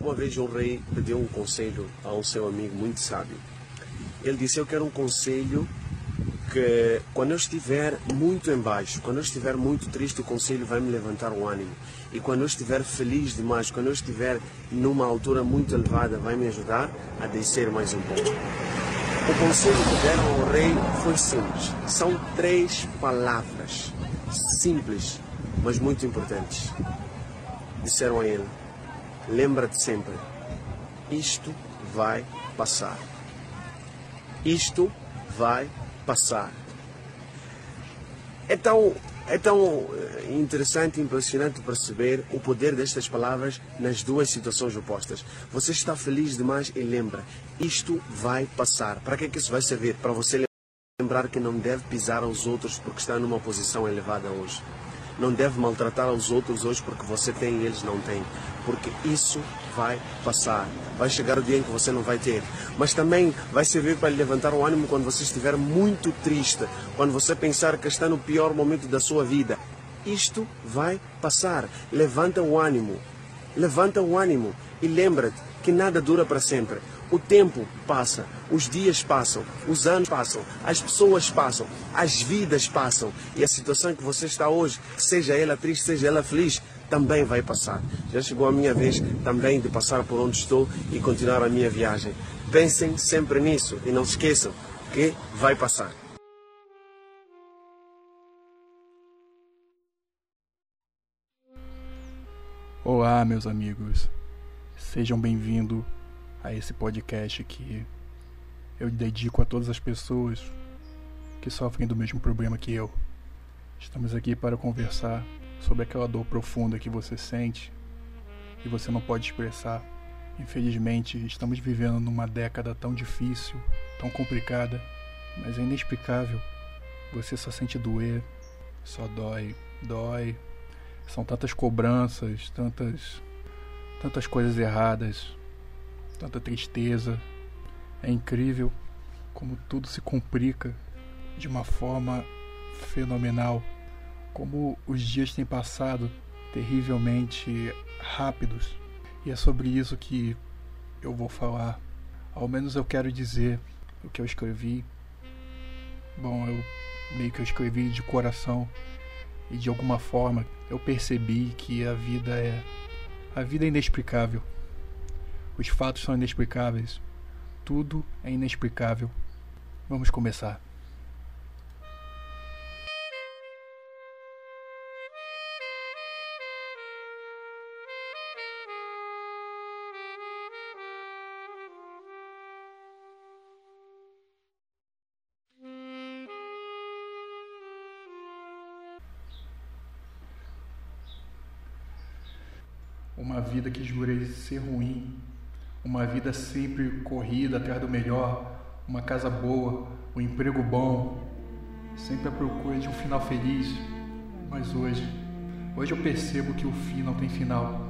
Uma vez um rei pediu um conselho a um seu amigo muito sábio. Ele disse: Eu quero um conselho que, quando eu estiver muito embaixo, quando eu estiver muito triste, o conselho vai me levantar o ânimo. E quando eu estiver feliz demais, quando eu estiver numa altura muito elevada, vai me ajudar a descer mais um pouco. O conselho que deram ao rei foi simples. São três palavras simples, mas muito importantes. Disseram a ele: Lembra-te sempre, isto vai passar. Isto vai passar. É tão, é tão eh, interessante e impressionante perceber o poder destas palavras nas duas situações opostas. Você está feliz demais e lembra, isto vai passar. Para que, é que isso vai servir? Para você lembrar que não deve pisar aos outros porque está numa posição elevada hoje. Não deve maltratar os outros hoje porque você tem e eles não têm. Porque isso vai passar. Vai chegar o dia em que você não vai ter. Mas também vai servir para levantar o ânimo quando você estiver muito triste. Quando você pensar que está no pior momento da sua vida. Isto vai passar. Levanta o ânimo. Levanta o ânimo. E lembra-te que nada dura para sempre. O tempo passa, os dias passam, os anos passam, as pessoas passam, as vidas passam e a situação que você está hoje, seja ela triste, seja ela feliz, também vai passar. Já chegou a minha vez também de passar por onde estou e continuar a minha viagem. Pensem sempre nisso e não se esqueçam que vai passar. Olá, meus amigos. Sejam bem-vindos a esse podcast que eu dedico a todas as pessoas que sofrem do mesmo problema que eu. Estamos aqui para conversar sobre aquela dor profunda que você sente e você não pode expressar. Infelizmente, estamos vivendo numa década tão difícil, tão complicada, mas é inexplicável. Você só sente doer, só dói, dói. São tantas cobranças, tantas tantas coisas erradas, tanta tristeza. É incrível como tudo se complica de uma forma fenomenal. Como os dias têm passado terrivelmente rápidos. E é sobre isso que eu vou falar. Ao menos eu quero dizer o que eu escrevi. Bom, eu meio que eu escrevi de coração e de alguma forma eu percebi que a vida é a vida é inexplicável. Os fatos são inexplicáveis. Tudo é inexplicável. Vamos começar. Vida que jurei ser ruim, uma vida sempre corrida atrás do melhor, uma casa boa, um emprego bom, sempre à procura de um final feliz. Mas hoje, hoje eu percebo que o fim não tem final,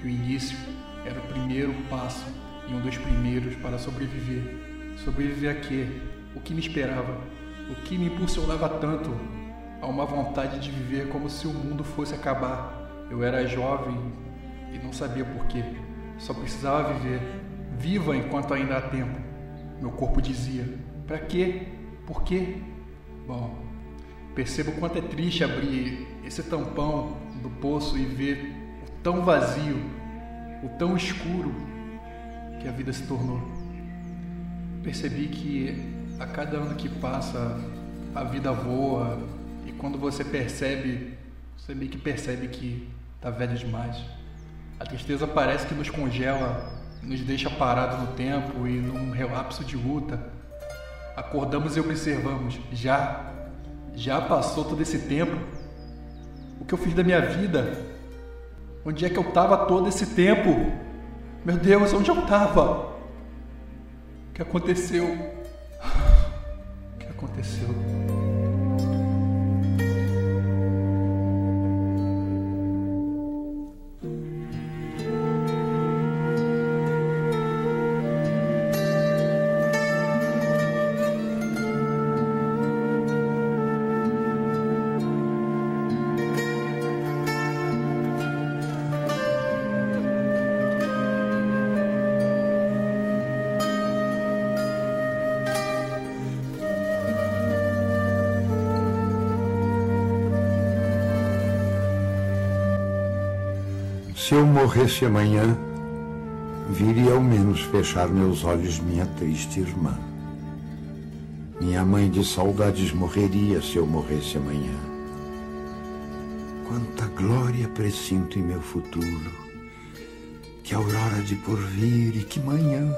que o início era o primeiro passo e um dos primeiros para sobreviver. Sobreviver a quê? O que me esperava? O que me impulsionava tanto a uma vontade de viver como se o mundo fosse acabar? Eu era jovem e não sabia porquê. Só precisava viver. Viva enquanto ainda há tempo. Meu corpo dizia: Para quê? Por quê? Bom, percebo quanto é triste abrir esse tampão do poço e ver o tão vazio, o tão escuro que a vida se tornou. Percebi que a cada ano que passa a vida voa e quando você percebe, você meio que percebe que tá velho demais. A tristeza parece que nos congela, nos deixa parados no tempo e num relapso de luta. Acordamos e observamos: já, já passou todo esse tempo? O que eu fiz da minha vida? Onde é que eu estava todo esse tempo? Meu Deus, onde eu estava? O que aconteceu? O que aconteceu? Se eu morresse amanhã, viria ao menos fechar meus olhos minha triste irmã. Minha mãe de saudades morreria se eu morresse amanhã. Quanta glória presinto em meu futuro, que aurora de porvir e que manhã.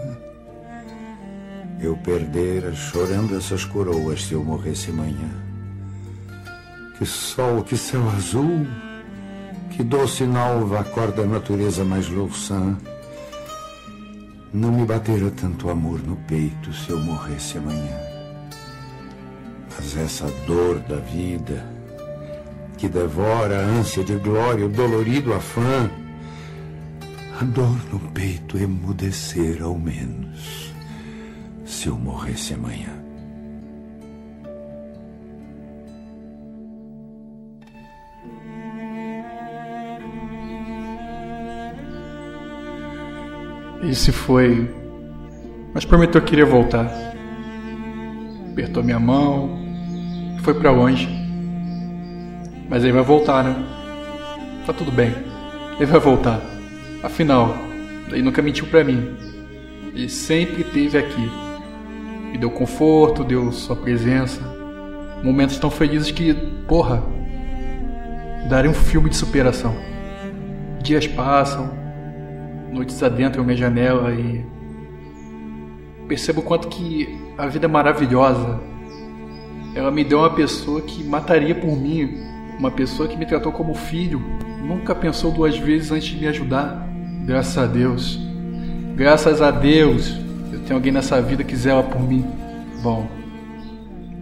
Eu perdera chorando essas coroas se eu morresse amanhã. Que sol, que céu azul, que doce nalva acorda a natureza mais louçã. Não me batera tanto amor no peito se eu morresse amanhã. Mas essa dor da vida, que devora a ânsia de glória, o dolorido afã, a dor no peito emudecer ao menos, se eu morresse amanhã. E se foi, mas prometeu que iria voltar. Apertou minha mão, foi para longe. Mas ele vai voltar, né? Tá tudo bem. Ele vai voltar. Afinal, ele nunca mentiu para mim. Ele sempre esteve aqui. Me deu conforto, deu sua presença. Momentos tão felizes que, porra, daria um filme de superação. Dias passam, noites adentro minha janela e percebo o quanto que a vida é maravilhosa. Ela me deu uma pessoa que mataria por mim, uma pessoa que me tratou como filho, nunca pensou duas vezes antes de me ajudar. Graças a Deus. Graças a Deus, eu tenho alguém nessa vida que zela por mim. Bom,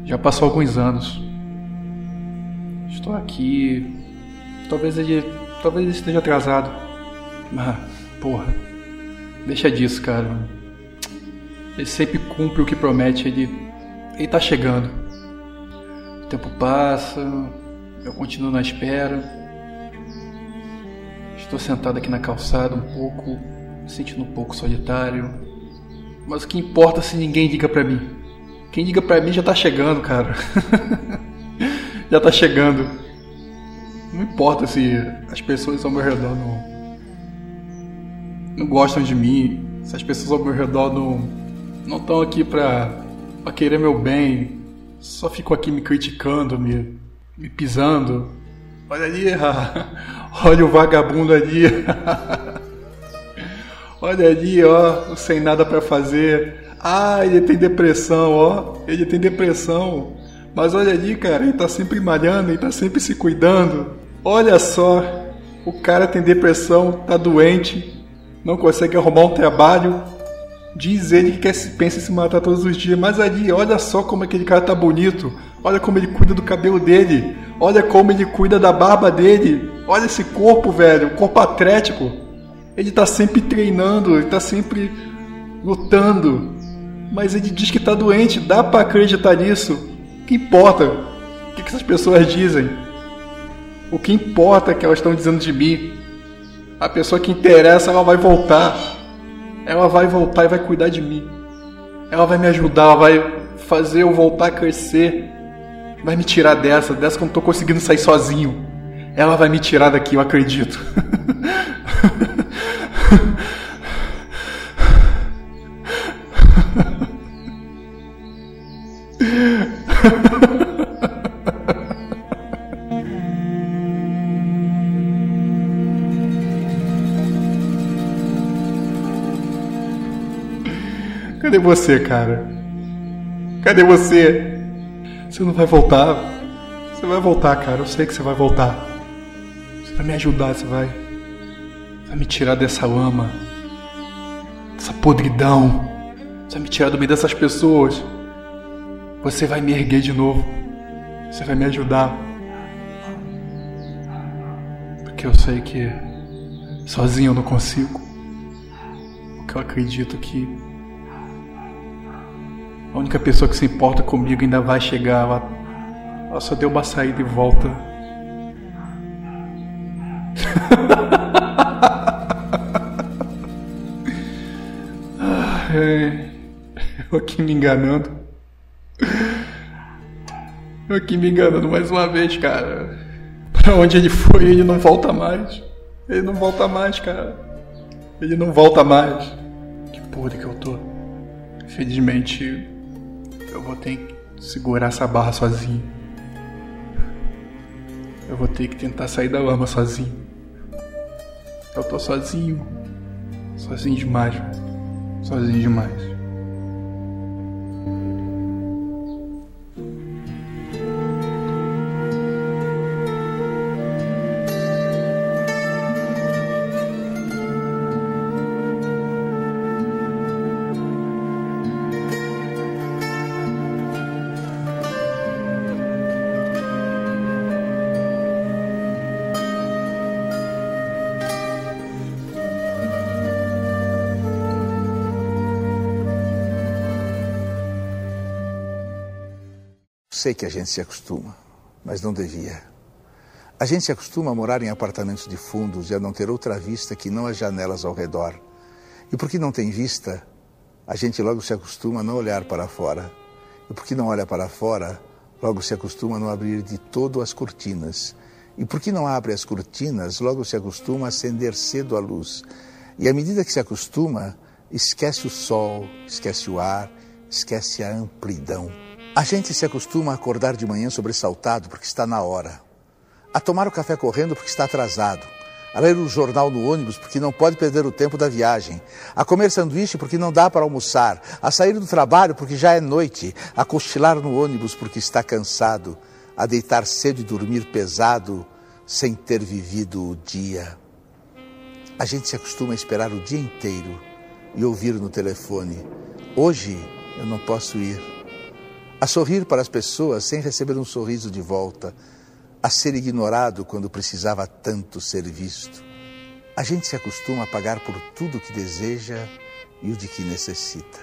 já passou alguns anos. Estou aqui. Talvez ele, talvez ele esteja atrasado. Mas porra. Deixa disso, cara. Ele sempre cumpre o que promete, ele. Ele tá chegando. O tempo passa, eu continuo na espera. Estou sentado aqui na calçada um pouco, me sentindo um pouco solitário. Mas o que importa se ninguém liga pra mim? Quem liga pra mim já tá chegando, cara. já tá chegando. Não importa se as pessoas ao meu redor não não gostam de mim, se as pessoas ao meu redor não não estão aqui pra, pra querer meu bem, só ficam aqui me criticando, me, me pisando. Olha ali, olha o vagabundo ali. olha ali, ó, sem nada para fazer. Ah, ele tem depressão, ó, ele tem depressão. Mas olha ali, cara, ele tá sempre malhando, ele tá sempre se cuidando. Olha só, o cara tem depressão, tá doente, não consegue arrumar um trabalho. Diz ele que quer, pensa em se matar todos os dias, mas ali, olha só como aquele cara tá bonito. Olha como ele cuida do cabelo dele. Olha como ele cuida da barba dele. Olha esse corpo, velho, corpo atlético. Ele tá sempre treinando, ele tá sempre lutando. Mas ele diz que tá doente, dá para acreditar nisso? O que importa? O que essas pessoas dizem? O que importa é que elas estão dizendo de mim? A pessoa que interessa, ela vai voltar. Ela vai voltar e vai cuidar de mim. Ela vai me ajudar, ela vai fazer eu voltar a crescer. Vai me tirar dessa, dessa que eu não tô conseguindo sair sozinho. Ela vai me tirar daqui, eu acredito. Cadê você, cara? Cadê você? Você não vai voltar? Você vai voltar, cara. Eu sei que você vai voltar. Você vai me ajudar, você vai. Vai me tirar dessa lama. Dessa podridão. Você vai me tirar do meio dessas pessoas. Você vai me erguer de novo. Você vai me ajudar. Porque eu sei que sozinho eu não consigo. Porque eu acredito que a única pessoa que se importa comigo ainda vai chegar. Ela, ela só deu uma saída e volta. eu aqui me enganando. Eu aqui me enganando mais uma vez, cara. Pra onde ele foi, ele não volta mais. Ele não volta mais, cara. Ele não volta mais. Que podre que eu tô. Infelizmente, eu vou ter que segurar essa barra sozinho. Eu vou ter que tentar sair da lama sozinho. Eu tô sozinho. Sozinho demais, Sozinho demais. Sei que a gente se acostuma, mas não devia. A gente se acostuma a morar em apartamentos de fundos e a não ter outra vista que não as janelas ao redor. E porque não tem vista, a gente logo se acostuma a não olhar para fora. E porque não olha para fora, logo se acostuma a não abrir de todo as cortinas. E porque não abre as cortinas, logo se acostuma a acender cedo a luz. E à medida que se acostuma, esquece o sol, esquece o ar, esquece a amplidão. A gente se acostuma a acordar de manhã sobressaltado porque está na hora, a tomar o café correndo porque está atrasado, a ler o jornal no ônibus porque não pode perder o tempo da viagem, a comer sanduíche porque não dá para almoçar, a sair do trabalho porque já é noite, a cochilar no ônibus porque está cansado, a deitar cedo e dormir pesado sem ter vivido o dia. A gente se acostuma a esperar o dia inteiro e ouvir no telefone: Hoje eu não posso ir a sorrir para as pessoas sem receber um sorriso de volta, a ser ignorado quando precisava tanto ser visto. A gente se acostuma a pagar por tudo o que deseja e o de que necessita.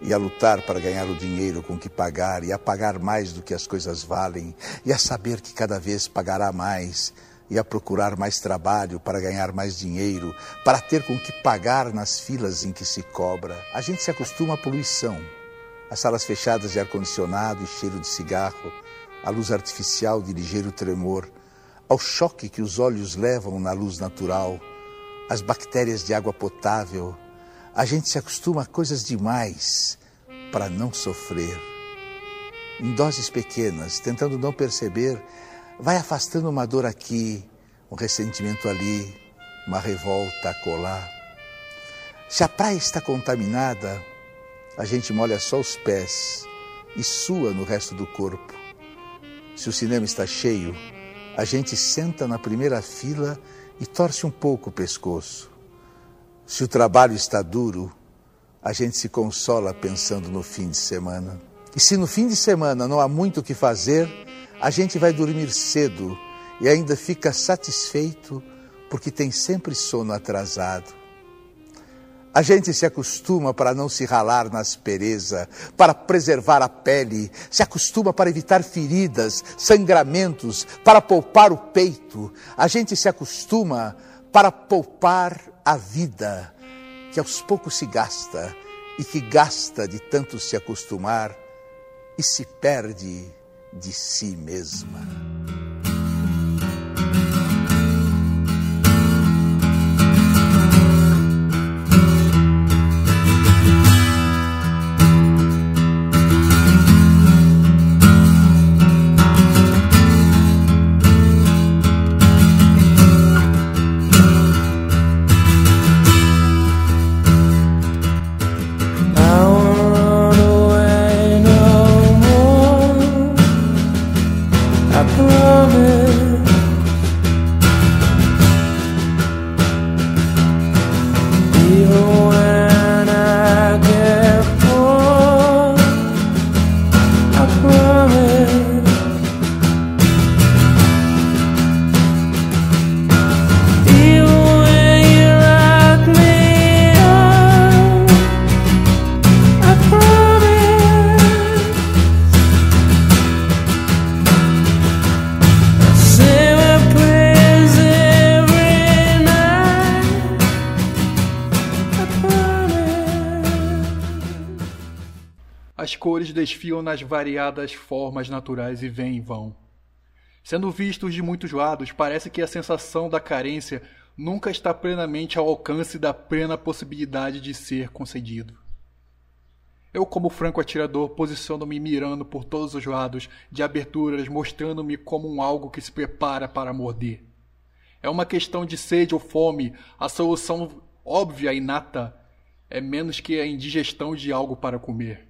E a lutar para ganhar o dinheiro com que pagar, e a pagar mais do que as coisas valem, e a saber que cada vez pagará mais, e a procurar mais trabalho para ganhar mais dinheiro, para ter com que pagar nas filas em que se cobra. A gente se acostuma à poluição as salas fechadas de ar-condicionado e cheiro de cigarro, a luz artificial de ligeiro tremor, ao choque que os olhos levam na luz natural, as bactérias de água potável, a gente se acostuma a coisas demais para não sofrer. Em doses pequenas, tentando não perceber, vai afastando uma dor aqui, um ressentimento ali, uma revolta acolá. Se a praia está contaminada, a gente molha só os pés e sua no resto do corpo. Se o cinema está cheio, a gente senta na primeira fila e torce um pouco o pescoço. Se o trabalho está duro, a gente se consola pensando no fim de semana. E se no fim de semana não há muito o que fazer, a gente vai dormir cedo e ainda fica satisfeito porque tem sempre sono atrasado. A gente se acostuma para não se ralar na aspereza, para preservar a pele, se acostuma para evitar feridas, sangramentos, para poupar o peito. A gente se acostuma para poupar a vida, que aos poucos se gasta e que gasta de tanto se acostumar e se perde de si mesma. Desfilam nas variadas formas naturais e vêm e vão. Sendo vistos de muitos lados, parece que a sensação da carência nunca está plenamente ao alcance da plena possibilidade de ser concedido. Eu, como franco atirador, posiciono-me mirando por todos os lados, de aberturas, mostrando-me como um algo que se prepara para morder. É uma questão de sede ou fome, a solução óbvia e inata é menos que a indigestão de algo para comer.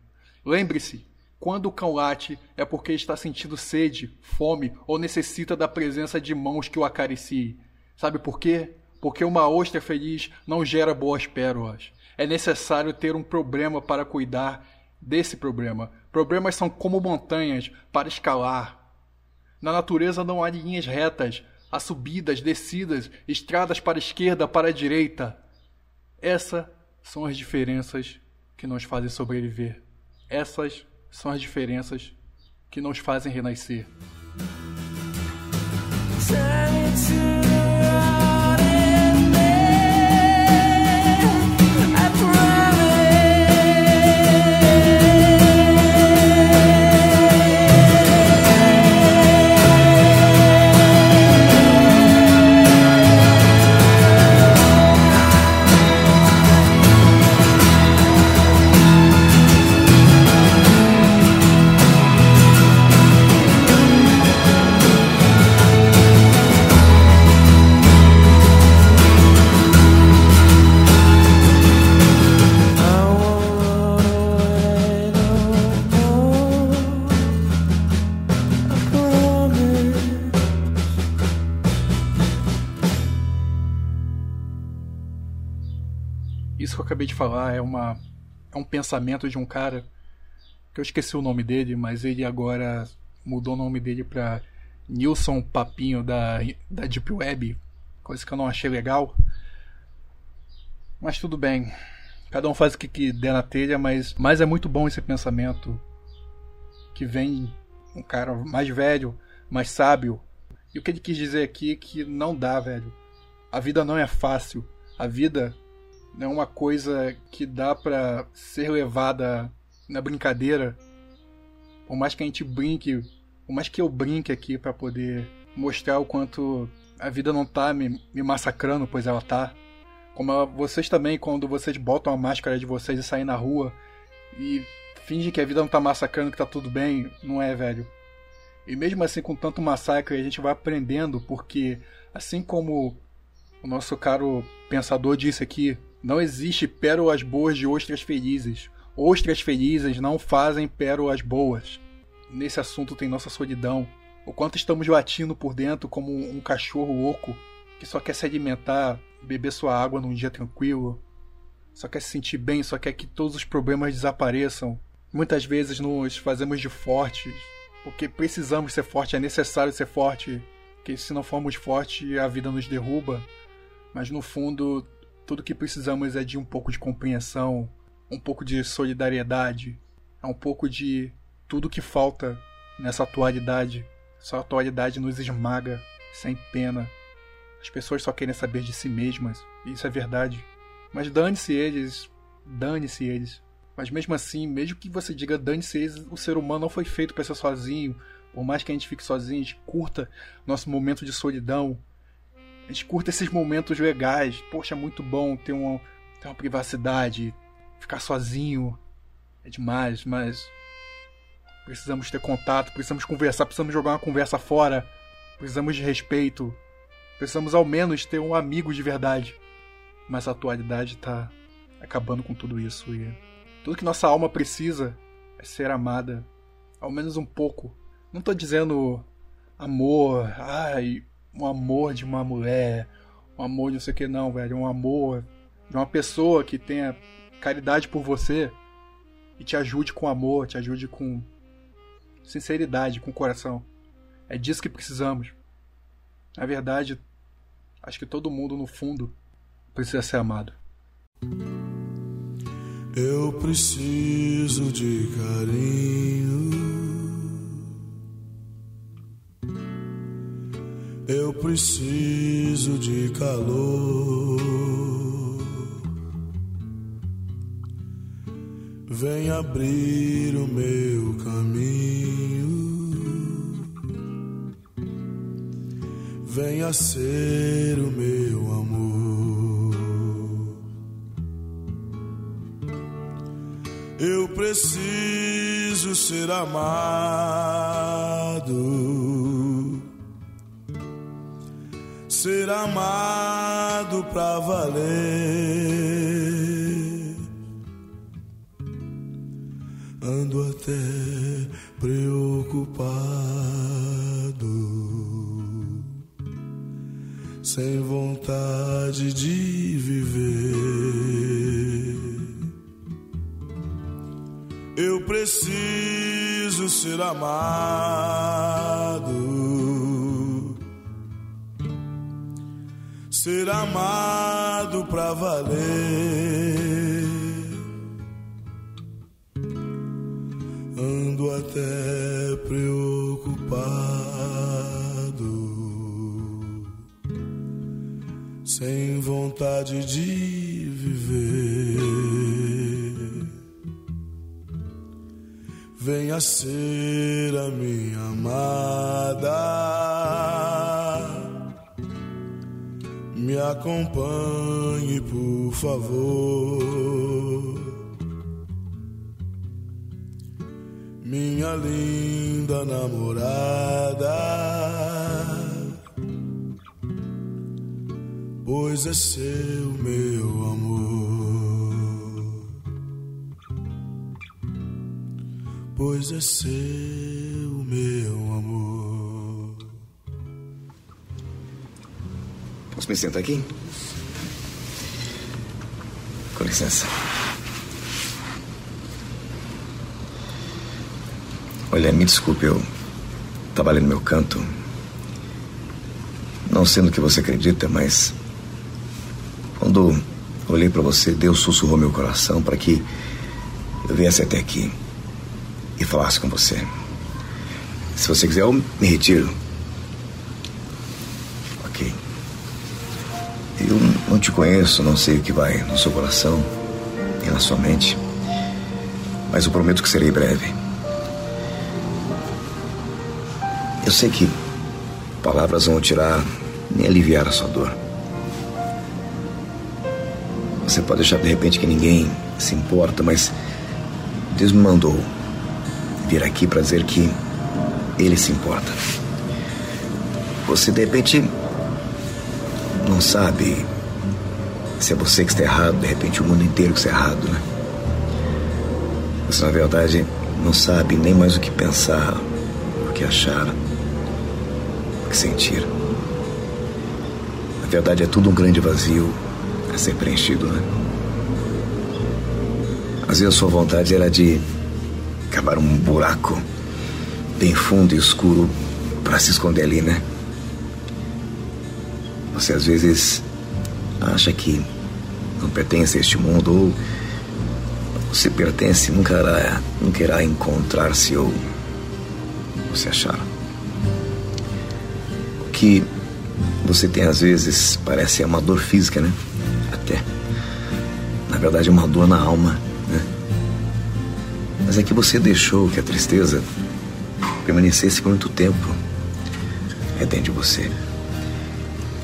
Lembre-se, quando o cão late é porque está sentindo sede, fome ou necessita da presença de mãos que o acariciem. Sabe por quê? Porque uma ostra feliz não gera boas pérolas. É necessário ter um problema para cuidar desse problema. Problemas são como montanhas para escalar. Na natureza não há linhas retas, há subidas, descidas, estradas para a esquerda, para a direita. Essa são as diferenças que nos fazem sobreviver. Essas são as diferenças que nos fazem renascer. Pensamento de um cara que eu esqueci o nome dele, mas ele agora mudou o nome dele para Nilson Papinho da da Deep Web, coisa que eu não achei legal. Mas tudo bem. Cada um faz o que, que der na telha, mas, mas é muito bom esse pensamento que vem um cara mais velho, mais sábio. E o que ele quis dizer aqui é que não dá, velho. A vida não é fácil. A vida é uma coisa que dá para ser levada na brincadeira. Por mais que a gente brinque, por mais que eu brinque aqui para poder mostrar o quanto a vida não tá me, me massacrando, pois ela tá. Como ela, vocês também, quando vocês botam a máscara de vocês e saem na rua e fingem que a vida não tá massacrando, que tá tudo bem, não é, velho. E mesmo assim, com tanto massacre, a gente vai aprendendo, porque assim como o nosso caro pensador disse aqui, não existe pérolas boas de ostras felizes. Ostras felizes não fazem pérolas boas. Nesse assunto tem nossa solidão. O quanto estamos latindo por dentro como um cachorro oco que só quer se alimentar, beber sua água num dia tranquilo, só quer se sentir bem, só quer que todos os problemas desapareçam. Muitas vezes nos fazemos de fortes, porque precisamos ser fortes, é necessário ser forte, porque se não formos fortes a vida nos derruba. Mas no fundo tudo que precisamos é de um pouco de compreensão, um pouco de solidariedade, é um pouco de tudo que falta nessa atualidade. Essa atualidade nos esmaga sem pena. As pessoas só querem saber de si mesmas, e isso é verdade. Mas dane-se eles, dane-se eles. Mas mesmo assim, mesmo que você diga dane-se eles, o ser humano não foi feito para ser sozinho. Por mais que a gente fique sozinho, a gente curta nosso momento de solidão, a gente curta esses momentos legais. Poxa, é muito bom ter uma, ter uma privacidade, ficar sozinho. É demais, mas precisamos ter contato, precisamos conversar, precisamos jogar uma conversa fora, precisamos de respeito, precisamos ao menos ter um amigo de verdade. Mas a atualidade está acabando com tudo isso e tudo que nossa alma precisa é ser amada, ao menos um pouco. Não estou dizendo amor, ai, um amor de uma mulher, um amor de não sei o que não, velho, um amor de uma pessoa que tenha caridade por você e te ajude com amor, te ajude com sinceridade, com coração. É disso que precisamos. Na verdade, acho que todo mundo no fundo precisa ser amado. Eu preciso de carinho Eu preciso de calor. Vem abrir o meu caminho. venha ser o meu amor. Eu preciso ser amado, ser amado pra valer. Ando até preocupado, sem vontade de viver. Eu preciso ser amado, ser amado pra valer. Ando até preocupado, sem vontade de viver. Venha ser a minha amada, me acompanhe, por favor. minha linda namorada. Pois é seu meu amor, pois é seu meu amor. Me sentar aqui? Com licença. Olha, me desculpe, eu estava ali no meu canto. Não sei no que você acredita, mas quando olhei para você, Deus sussurrou meu coração para que eu viesse até aqui e falasse com você. Se você quiser, eu me retiro. Eu não te conheço, não sei o que vai no seu coração e na sua mente, mas eu prometo que serei breve. Eu sei que palavras vão tirar nem aliviar a sua dor. Você pode achar de repente que ninguém se importa, mas Deus me mandou vir aqui para dizer que Ele se importa. Você de repente não sabe se é você que está errado, de repente o mundo inteiro que está errado, né? Você na verdade não sabe nem mais o que pensar, o que achar que sentir. Na verdade, é tudo um grande vazio a ser preenchido, né? Às vezes a sua vontade era de cavar um buraco bem fundo e escuro para se esconder ali, né? Você às vezes acha que não pertence a este mundo ou se pertence nunca irá, nunca irá encontrar-se ou se achar que você tem às vezes parece uma dor física, né? Até. Na verdade é uma dor na alma, né? Mas é que você deixou que a tristeza permanecesse por muito tempo dentro de você.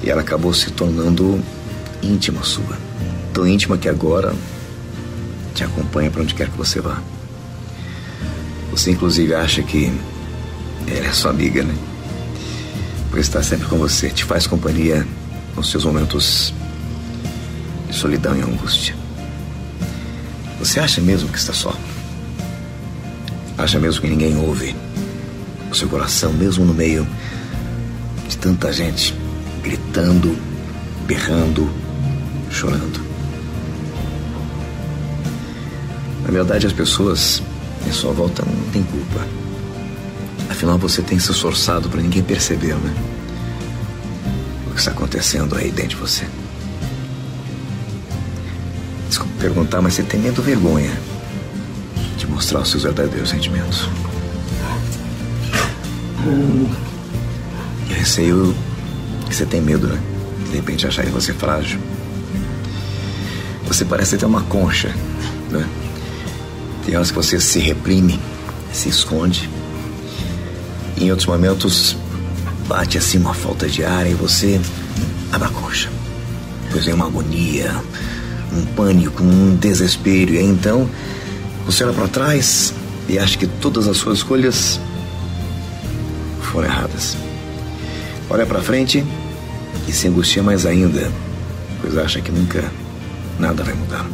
E ela acabou se tornando íntima sua. Tão íntima que agora te acompanha para onde quer que você vá. Você inclusive acha que ela é sua amiga, né? por estar sempre com você, te faz companhia nos seus momentos de solidão e angústia. Você acha mesmo que está só? Acha mesmo que ninguém ouve o seu coração, mesmo no meio de tanta gente gritando, berrando, chorando? Na verdade, as pessoas em sua volta não têm culpa. Afinal, você tem se esforçado para ninguém perceber, né? O que está acontecendo aí dentro de você. Desculpa perguntar, mas você tem medo vergonha de mostrar os seus verdadeiros sentimentos? Eu receio que você tem medo, né? De repente achar você frágil. Você parece ter uma concha, né? Tem horas que você se reprime, se esconde em outros momentos, bate assim uma falta de ar e você abre a concha. Pois é uma agonia, um pânico, um desespero. E aí, então você olha para trás e acha que todas as suas escolhas foram erradas. Olha para frente e se angustia mais ainda, pois acha que nunca nada vai mudar.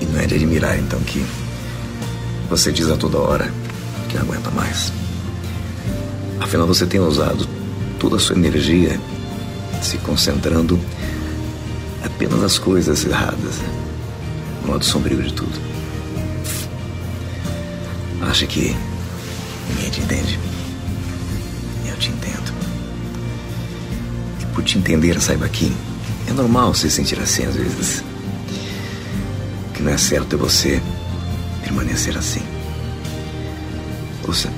E não é de admirar então que você diz a toda hora que não aguenta mais. Afinal, você tem usado toda a sua energia se concentrando apenas nas coisas erradas, no lado sombrio de tudo. Acha que ninguém te entende? Eu te entendo. Por te entender, saiba que é normal se sentir assim às vezes. O que não é certo é você permanecer assim. Ouça,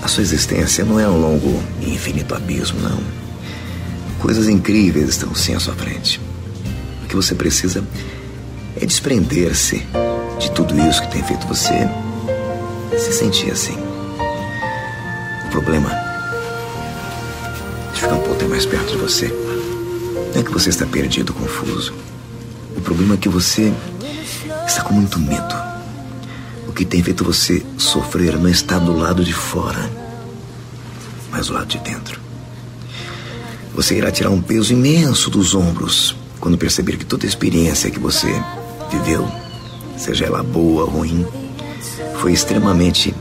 a sua existência não é um longo e infinito abismo, não. Coisas incríveis estão sim à sua frente. O que você precisa é desprender-se de tudo isso que tem feito você se sentir assim. O problema é mais perto de você. Não é que você está perdido, confuso. O problema é que você está com muito medo. O que tem feito você sofrer não está do lado de fora, mas do lado de dentro. Você irá tirar um peso imenso dos ombros quando perceber que toda experiência que você viveu, seja ela boa ou ruim, foi extremamente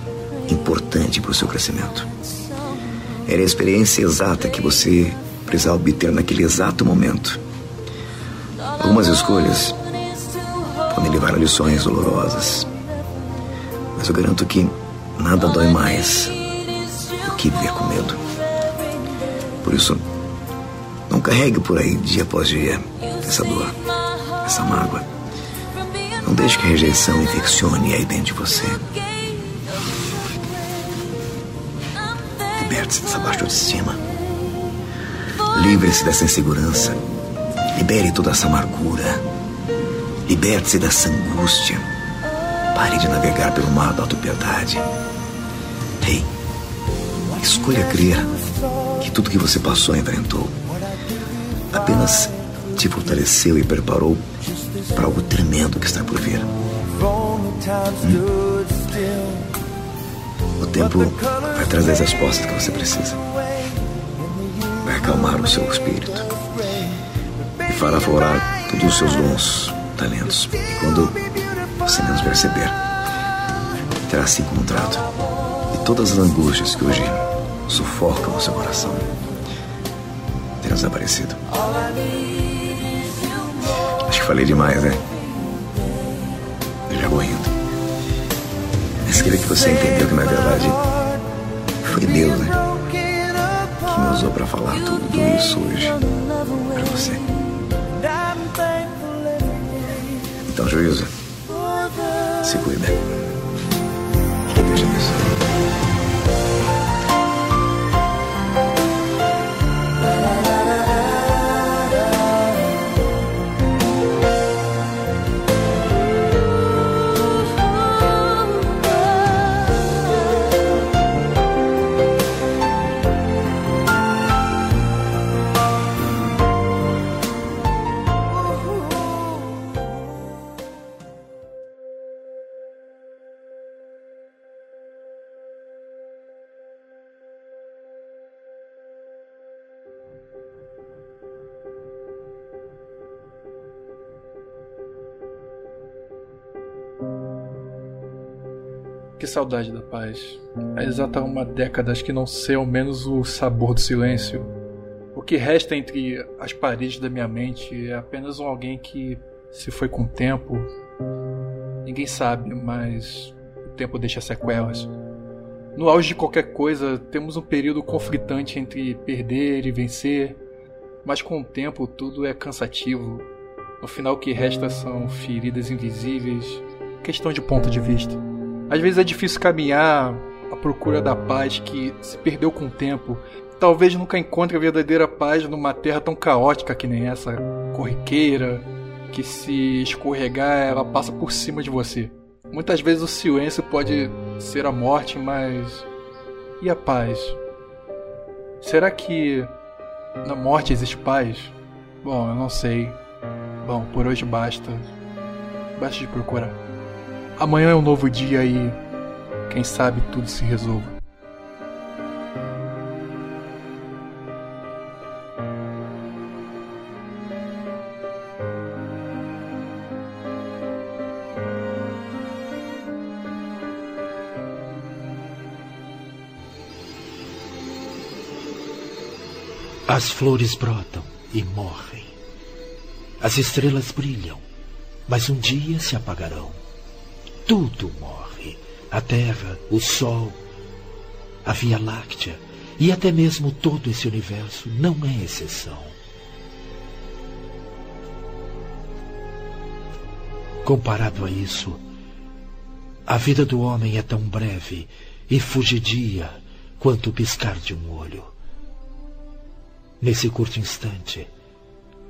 importante para o seu crescimento. Era a experiência exata que você precisava obter naquele exato momento. Algumas escolhas podem levar a lições dolorosas, mas eu garanto que nada dói mais do que viver com medo. Por isso, não carregue por aí dia após dia essa dor, essa mágoa. Não deixe que a rejeição infeccione aí dentro de você. Liberte-se dessa baixa autoestima. Livre-se dessa insegurança. Libere toda essa amargura. Liberte-se dessa angústia. Pare de navegar pelo mar da autopiedade. Ei, escolha crer que tudo que você passou e enfrentou apenas te fortaleceu e preparou para algo tremendo que está por vir. Hum. O tempo vai trazer as respostas que você precisa. Vai acalmar o seu espírito e fará florar todos os seus dons, talentos. E quando você menos perceber, terá se encontrado. E todas as angústias que hoje sufocam o seu coração terão desaparecido. Acho que falei demais, né? Eu já vou indo. Mas queria que você entendeu que na verdade foi Deus, né? Usou para falar tudo isso hoje para você. Então, juízo. Se cuida. Que Deus saudade da paz. Há exata uma década que não sei ao menos o sabor do silêncio. O que resta entre as paredes da minha mente é apenas um alguém que se foi com o tempo. Ninguém sabe, mas o tempo deixa sequelas. No auge de qualquer coisa, temos um período conflitante entre perder e vencer, mas com o tempo tudo é cansativo. No final, o que resta são feridas invisíveis, questão de ponto de vista. Às vezes é difícil caminhar à procura da paz que se perdeu com o tempo. Talvez nunca encontre a verdadeira paz numa terra tão caótica que nem essa, corriqueira, que se escorregar ela passa por cima de você. Muitas vezes o silêncio pode ser a morte, mas e a paz? Será que na morte existe paz? Bom, eu não sei. Bom, por hoje basta. Basta de procurar. Amanhã é um novo dia e quem sabe tudo se resolva. As flores brotam e morrem. As estrelas brilham, mas um dia se apagarão. Tudo morre: a terra, o sol, a Via Láctea e até mesmo todo esse universo não é exceção. Comparado a isso, a vida do homem é tão breve e fugidia quanto o piscar de um olho. Nesse curto instante,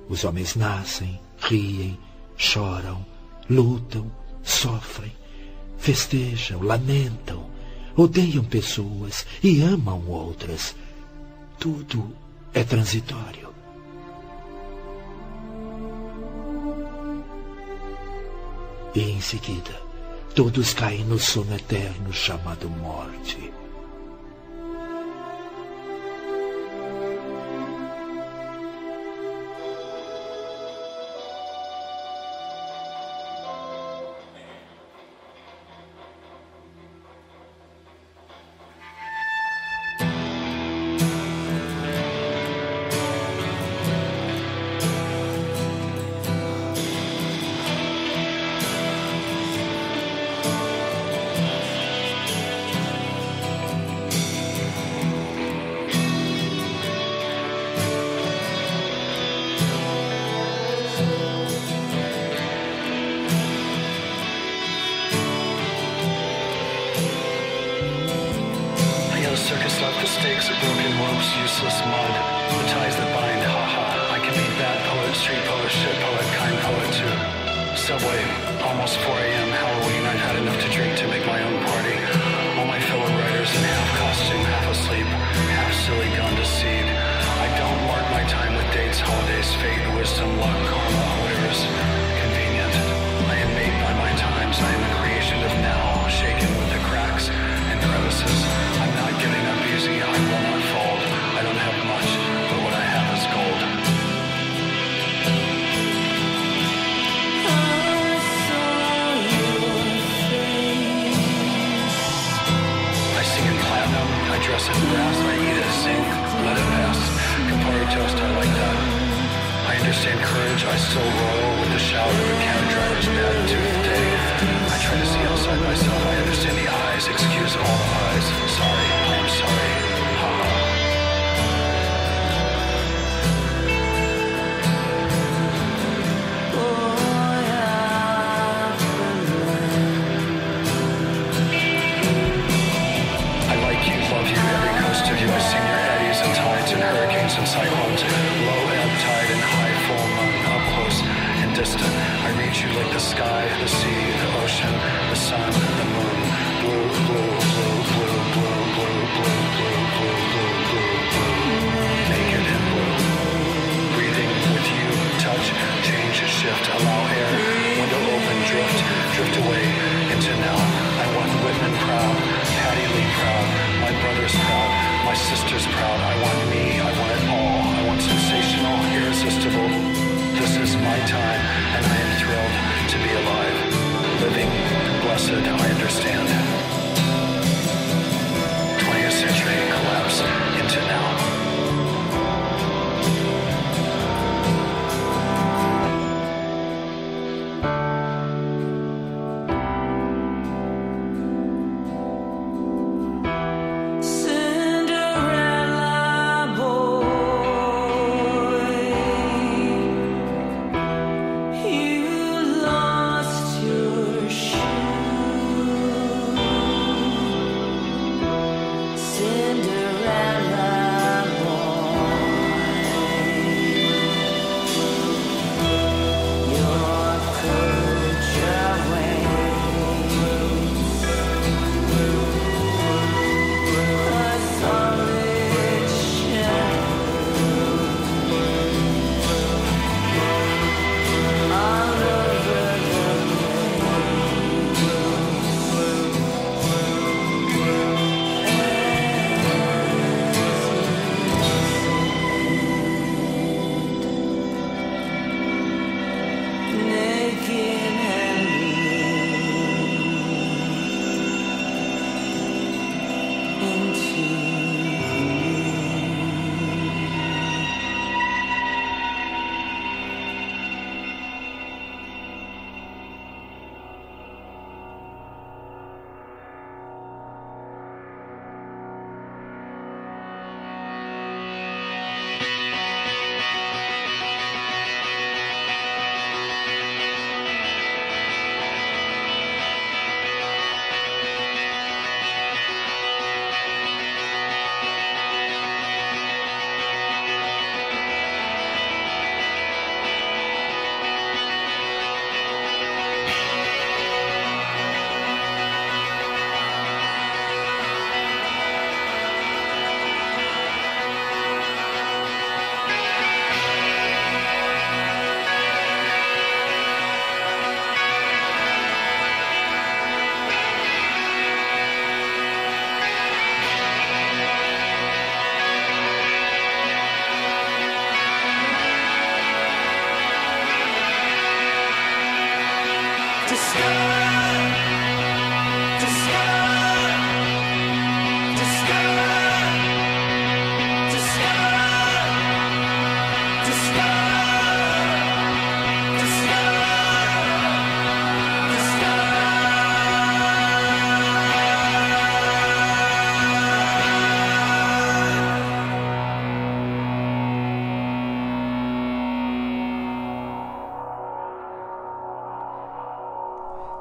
os homens nascem, riem, choram, lutam, sofrem, festejam, lamentam, odeiam pessoas e amam outras. Tudo é transitório. E em seguida, todos caem no sono eterno chamado morte. street poet, shit poet, kind poet too. Subway, almost 4 a.m. Halloween. I've had enough to drink to make my own party. All my fellow writers in half costume, half asleep, half silly, gone to seed. I don't mark my time with dates, holidays, fate, wisdom, luck, karma, whatever's convenient. I am made by my times. I am I still roll with the shout of a cab driver's bad tooth day. I try to see outside myself. I understand the eyes. Excuse all the eyes. Sorry. I am sorry. Ha. I like you, love you, every ghost of you. I sing your eddies and tides and hurricanes and cyclones. like the sky, the sea, the ocean, the sun, the moon. Blue, blue, blue, blue, blue, blue, blue, blue, blue, blue, blue, blue. Naked and blue. Breathing with you, touch, change, shift, allow air. Window open, drift, drift away into now. I want Whitman proud, Patty Lee proud, my brother's proud, my sister's proud. I want me, I want it all. I want sensational, irresistible. This is my time, and I am thrilled to be alive, living, blessed, I understand. 20th century collapse into now.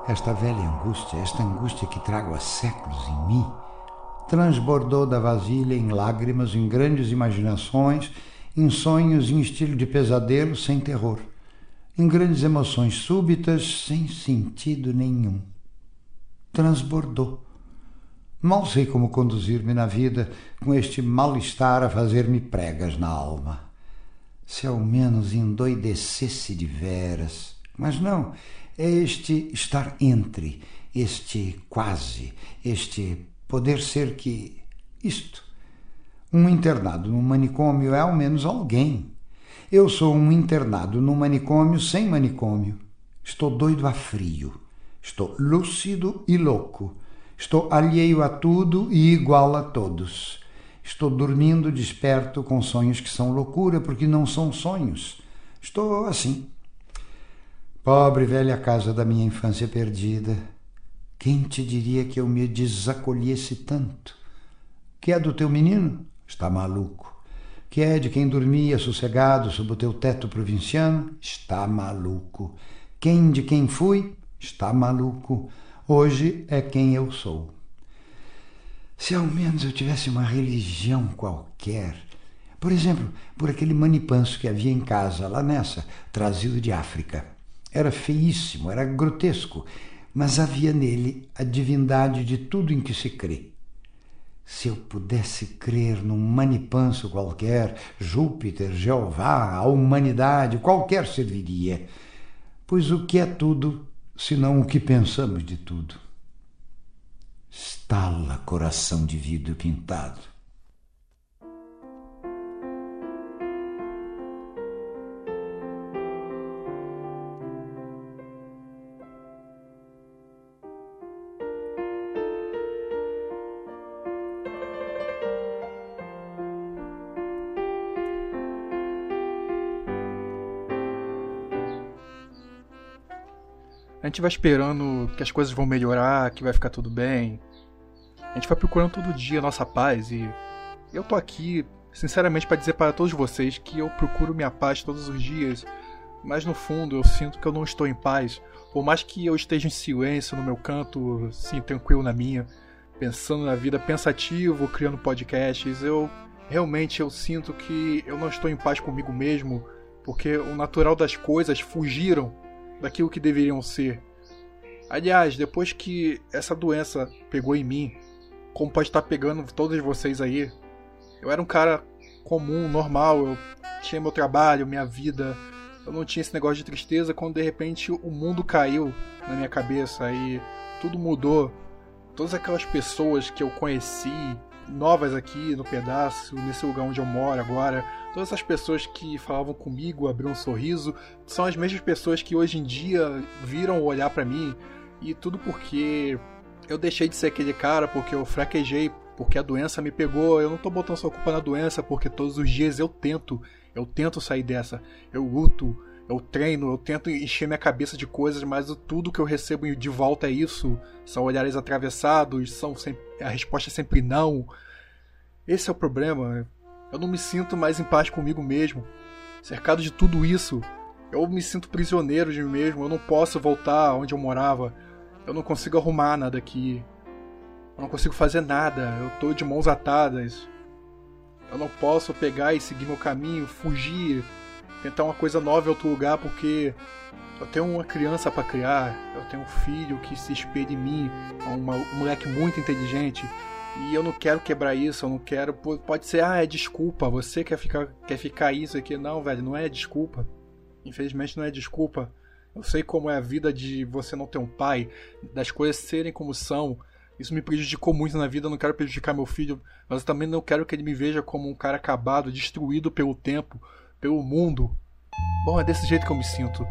Esta velha angústia, esta angústia que trago há séculos em mim, transbordou da vasilha em lágrimas, em grandes imaginações, em sonhos em estilo de pesadelo sem terror, em grandes emoções súbitas sem sentido nenhum. Transbordou. Mal sei como conduzir-me na vida com este mal-estar a fazer-me pregas na alma. Se ao menos endoidecesse de veras. Mas não, é este estar entre, este quase, este poder ser que. Isto. Um internado num manicômio é ao menos alguém. Eu sou um internado num manicômio sem manicômio. Estou doido a frio. Estou lúcido e louco. Estou alheio a tudo e igual a todos. Estou dormindo desperto com sonhos que são loucura porque não são sonhos. Estou assim. Pobre velha casa da minha infância perdida. Quem te diria que eu me desacolhesse tanto? Que é do teu menino? Está maluco. Que é de quem dormia sossegado sob o teu teto provinciano? Está maluco. Quem de quem fui? Está maluco. Hoje é quem eu sou. Se ao menos eu tivesse uma religião qualquer, por exemplo, por aquele manipanso que havia em casa, lá nessa, trazido de África. Era feíssimo, era grotesco, mas havia nele a divindade de tudo em que se crê. Se eu pudesse crer num manipanso qualquer, Júpiter, Jeová, a humanidade, qualquer serviria. Pois o que é tudo, senão o que pensamos de tudo? Estala coração de vidro pintado. A gente vai esperando que as coisas vão melhorar, que vai ficar tudo bem. A gente vai procurando todo dia a nossa paz e eu tô aqui, sinceramente, para dizer para todos vocês que eu procuro minha paz todos os dias, mas no fundo eu sinto que eu não estou em paz. Por mais que eu esteja em silêncio no meu canto, assim, tranquilo na minha, pensando na vida, pensativo, criando podcasts, eu realmente eu sinto que eu não estou em paz comigo mesmo, porque o natural das coisas fugiram daquilo que deveriam ser. Aliás, depois que essa doença pegou em mim, como pode estar pegando todos vocês aí, eu era um cara comum, normal, eu tinha meu trabalho, minha vida, eu não tinha esse negócio de tristeza quando de repente o mundo caiu na minha cabeça e tudo mudou. Todas aquelas pessoas que eu conheci, novas aqui no pedaço, nesse lugar onde eu moro agora, Todas essas pessoas que falavam comigo, abriram um sorriso, são as mesmas pessoas que hoje em dia viram olhar para mim e tudo porque eu deixei de ser aquele cara, porque eu fraquejei, porque a doença me pegou. Eu não tô botando sua culpa na doença, porque todos os dias eu tento, eu tento sair dessa. Eu luto, eu treino, eu tento encher minha cabeça de coisas, mas tudo que eu recebo de volta é isso. São olhares atravessados, são sempre, a resposta é sempre não. Esse é o problema. Eu não me sinto mais em paz comigo mesmo. Cercado de tudo isso, eu me sinto prisioneiro de mim mesmo. Eu não posso voltar onde eu morava. Eu não consigo arrumar nada aqui. Eu não consigo fazer nada. Eu tô de mãos atadas. Eu não posso pegar e seguir meu caminho, fugir, tentar uma coisa nova em outro lugar porque eu tenho uma criança para criar, eu tenho um filho que se espelha em mim, é um moleque muito inteligente. E eu não quero quebrar isso, eu não quero. Pode ser, ah, é desculpa, você quer ficar, quer ficar isso aqui. Não, velho, não é desculpa. Infelizmente não é desculpa. Eu sei como é a vida de você não ter um pai, das coisas serem como são. Isso me prejudicou muito na vida, eu não quero prejudicar meu filho, mas eu também não quero que ele me veja como um cara acabado, destruído pelo tempo, pelo mundo. Bom, é desse jeito que eu me sinto.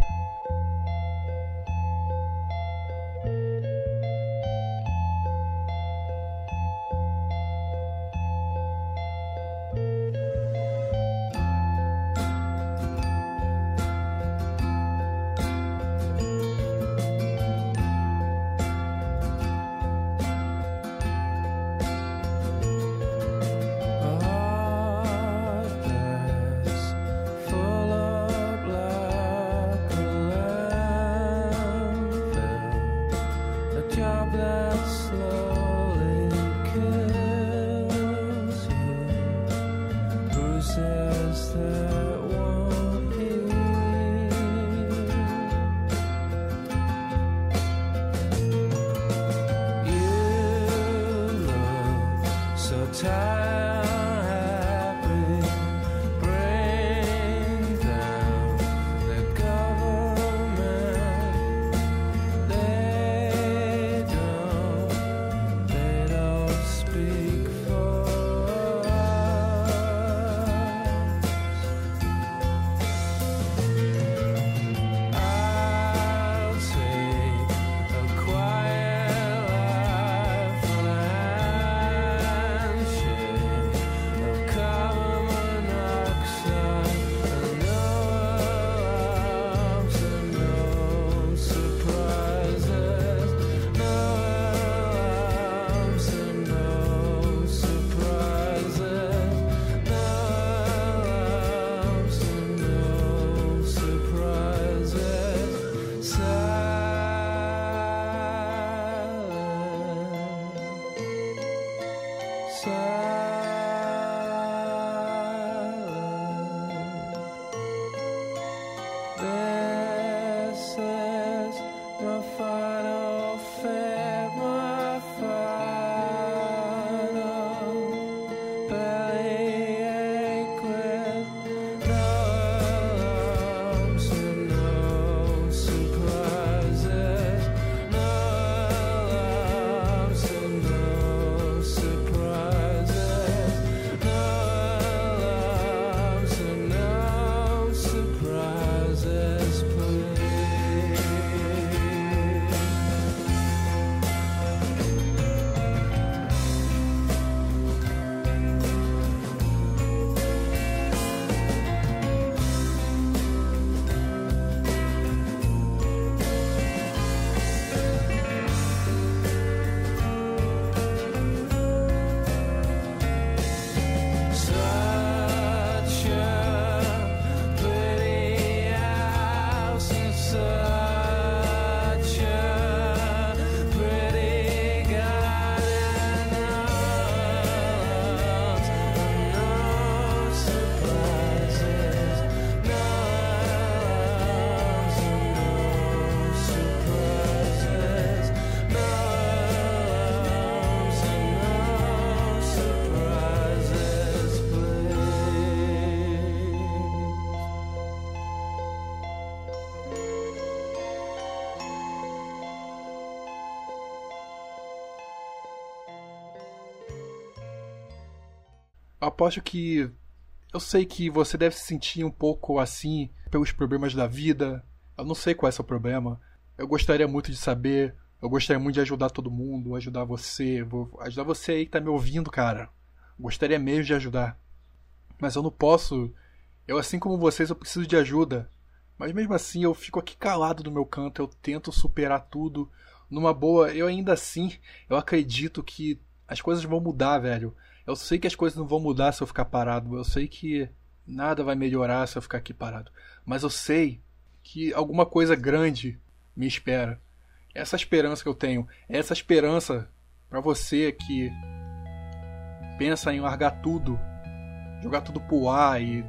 Aposto que. Eu sei que você deve se sentir um pouco assim pelos problemas da vida. Eu não sei qual é seu problema. Eu gostaria muito de saber. Eu gostaria muito de ajudar todo mundo, ajudar você. Vou ajudar você aí que tá me ouvindo, cara. Gostaria mesmo de ajudar. Mas eu não posso. Eu, assim como vocês, eu preciso de ajuda. Mas mesmo assim, eu fico aqui calado no meu canto. Eu tento superar tudo. Numa boa, eu ainda assim, eu acredito que as coisas vão mudar, velho. Eu sei que as coisas não vão mudar se eu ficar parado. Eu sei que nada vai melhorar se eu ficar aqui parado. Mas eu sei que alguma coisa grande me espera. Essa esperança que eu tenho, essa esperança para você que pensa em largar tudo, jogar tudo pro ar e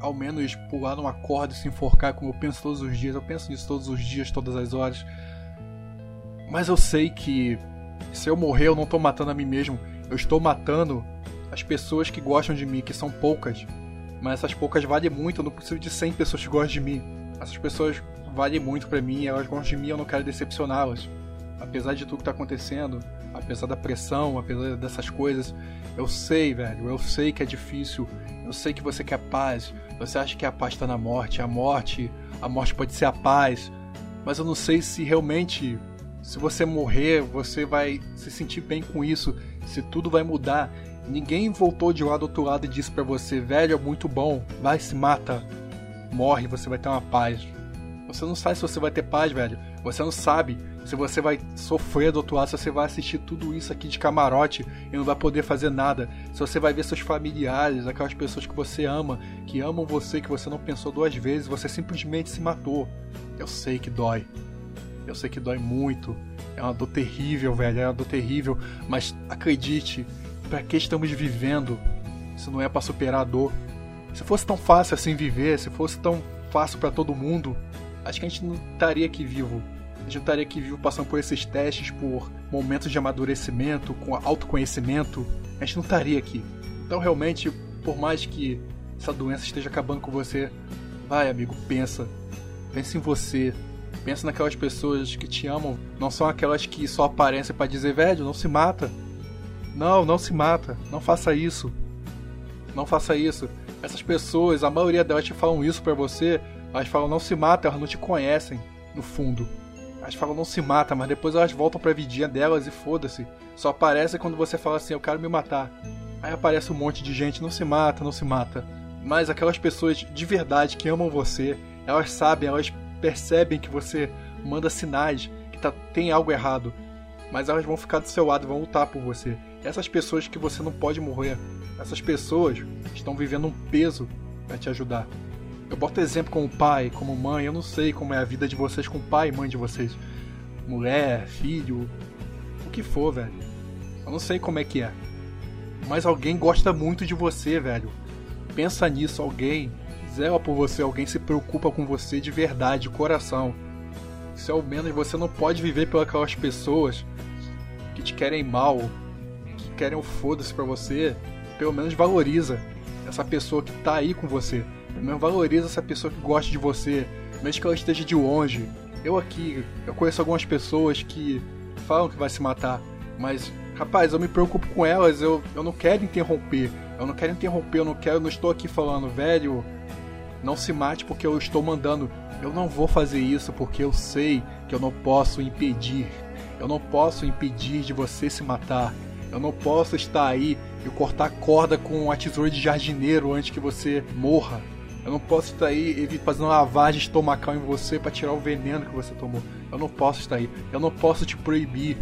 ao menos pular numa corda e se enforcar como eu penso todos os dias. Eu penso nisso todos os dias, todas as horas. Mas eu sei que se eu morrer eu não tô matando a mim mesmo. Eu estou matando as pessoas que gostam de mim, que são poucas. Mas essas poucas valem muito, eu não preciso de 100 pessoas que gostam de mim. Essas pessoas valem muito para mim, elas gostam de mim, eu não quero decepcioná-las. Apesar de tudo que tá acontecendo, apesar da pressão, apesar dessas coisas, eu sei, velho, eu sei que é difícil. Eu sei que você quer paz. Você acha que a paz está na morte, a morte, a morte pode ser a paz. Mas eu não sei se realmente se você morrer, você vai se sentir bem com isso, se tudo vai mudar. Ninguém voltou de lá do outro lado e disse para você, velho, é muito bom, vai se mata, morre, você vai ter uma paz. Você não sabe se você vai ter paz, velho. Você não sabe se você vai sofrer do outro lado, se você vai assistir tudo isso aqui de camarote e não vai poder fazer nada. Se você vai ver seus familiares, aquelas pessoas que você ama, que amam você, que você não pensou duas vezes, você simplesmente se matou. Eu sei que dói. Eu sei que dói muito. É uma dor terrível, velho. É uma dor terrível. Mas acredite, para que estamos vivendo? Isso não é para superar a dor. Se fosse tão fácil assim viver, se fosse tão fácil para todo mundo, acho que a gente não estaria aqui vivo. A gente não estaria aqui vivo passando por esses testes, por momentos de amadurecimento, com autoconhecimento. A gente não estaria aqui. Então, realmente, por mais que essa doença esteja acabando com você, vai, amigo, pensa. Pense em você. Pensa naquelas pessoas que te amam, não são aquelas que só aparecem para dizer, velho, não se mata. Não, não se mata. Não faça isso. Não faça isso. Essas pessoas, a maioria delas te falam isso para você, elas falam não se mata, elas não te conhecem, no fundo. Elas falam não se mata, mas depois elas voltam pra vidinha delas e foda-se. Só aparece quando você fala assim, eu quero me matar. Aí aparece um monte de gente, não se mata, não se mata. Mas aquelas pessoas de verdade que amam você, elas sabem, elas percebem que você manda sinais que tá, tem algo errado, mas elas vão ficar do seu lado, vão lutar por você. Essas pessoas que você não pode morrer, essas pessoas estão vivendo um peso para te ajudar. Eu boto exemplo como pai, como mãe, eu não sei como é a vida de vocês com pai e mãe de vocês. Mulher, filho, o que for, velho. Eu não sei como é que é. Mas alguém gosta muito de você, velho. Pensa nisso, alguém zela por você, alguém se preocupa com você de verdade, de coração. Se ao menos você não pode viver pelas pessoas que te querem mal, que querem o foda-se pra você, pelo menos valoriza essa pessoa que tá aí com você. Pelo menos valoriza essa pessoa que gosta de você, mesmo que ela esteja de longe. Eu aqui, eu conheço algumas pessoas que falam que vai se matar, mas rapaz, eu me preocupo com elas, eu, eu não quero interromper. Eu não quero interromper, eu não quero, eu não estou aqui falando, velho, não se mate porque eu estou mandando. Eu não vou fazer isso porque eu sei que eu não posso impedir. Eu não posso impedir de você se matar. Eu não posso estar aí e cortar corda com a tesoura de jardineiro antes que você morra. Eu não posso estar aí fazendo lavagem estomacal em você para tirar o veneno que você tomou. Eu não posso estar aí. Eu não posso te proibir.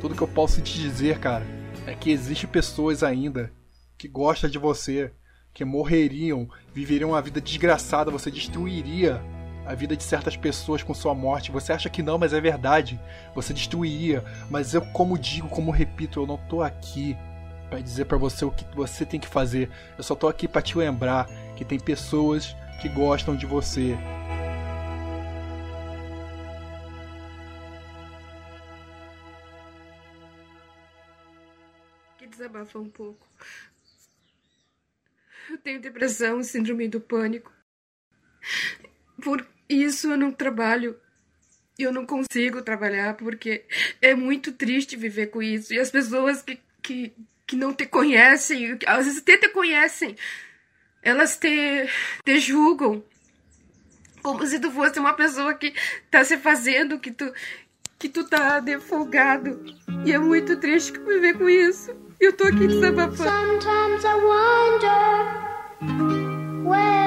Tudo que eu posso te dizer, cara, é que existe pessoas ainda que gostam de você, que morreriam, viveriam uma vida desgraçada, você destruiria a vida de certas pessoas com sua morte. Você acha que não, mas é verdade. Você destruiria. Mas eu, como digo, como repito, eu não tô aqui para dizer para você o que você tem que fazer. Eu só tô aqui para te lembrar que tem pessoas que gostam de você. Que desabafar um pouco. Eu tenho depressão, síndrome do pânico. Por isso eu não trabalho. Eu não consigo trabalhar porque é muito triste viver com isso. E as pessoas que, que que não te conhecem, às vezes até te conhecem, elas te, te julgam como se tu fosse uma pessoa que tá se fazendo, que tu, que tu tá defogado. E é muito triste viver com isso. Eu tô aqui desabafando. Sometimes I wonder where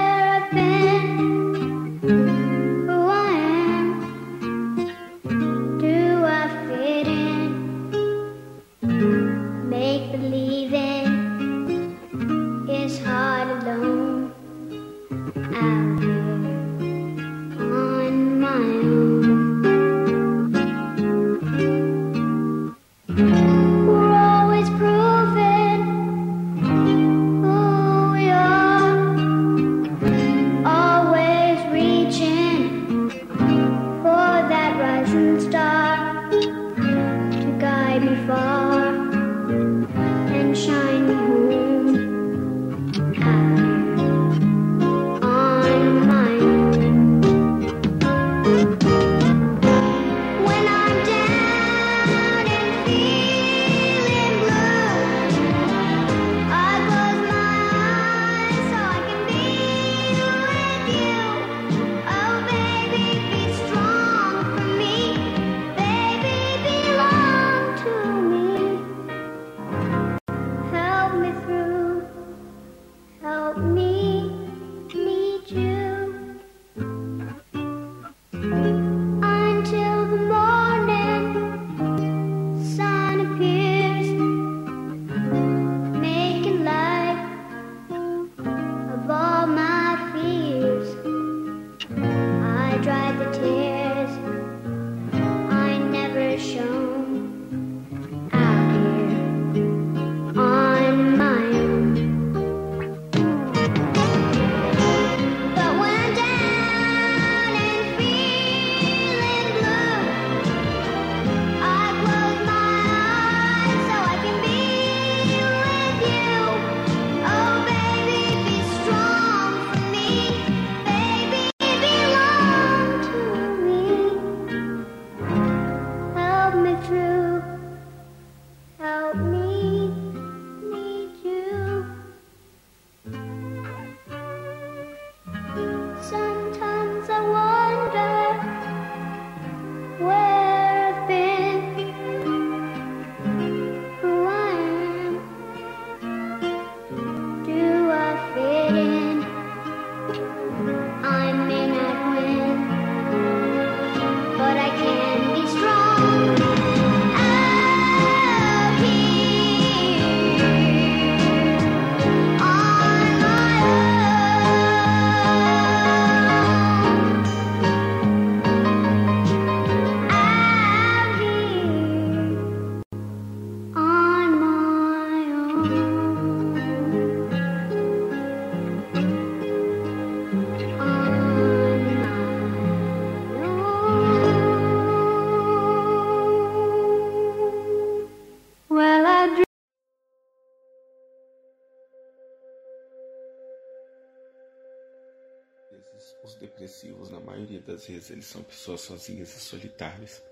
das vezes eles são pessoas sozinhas e solitárias.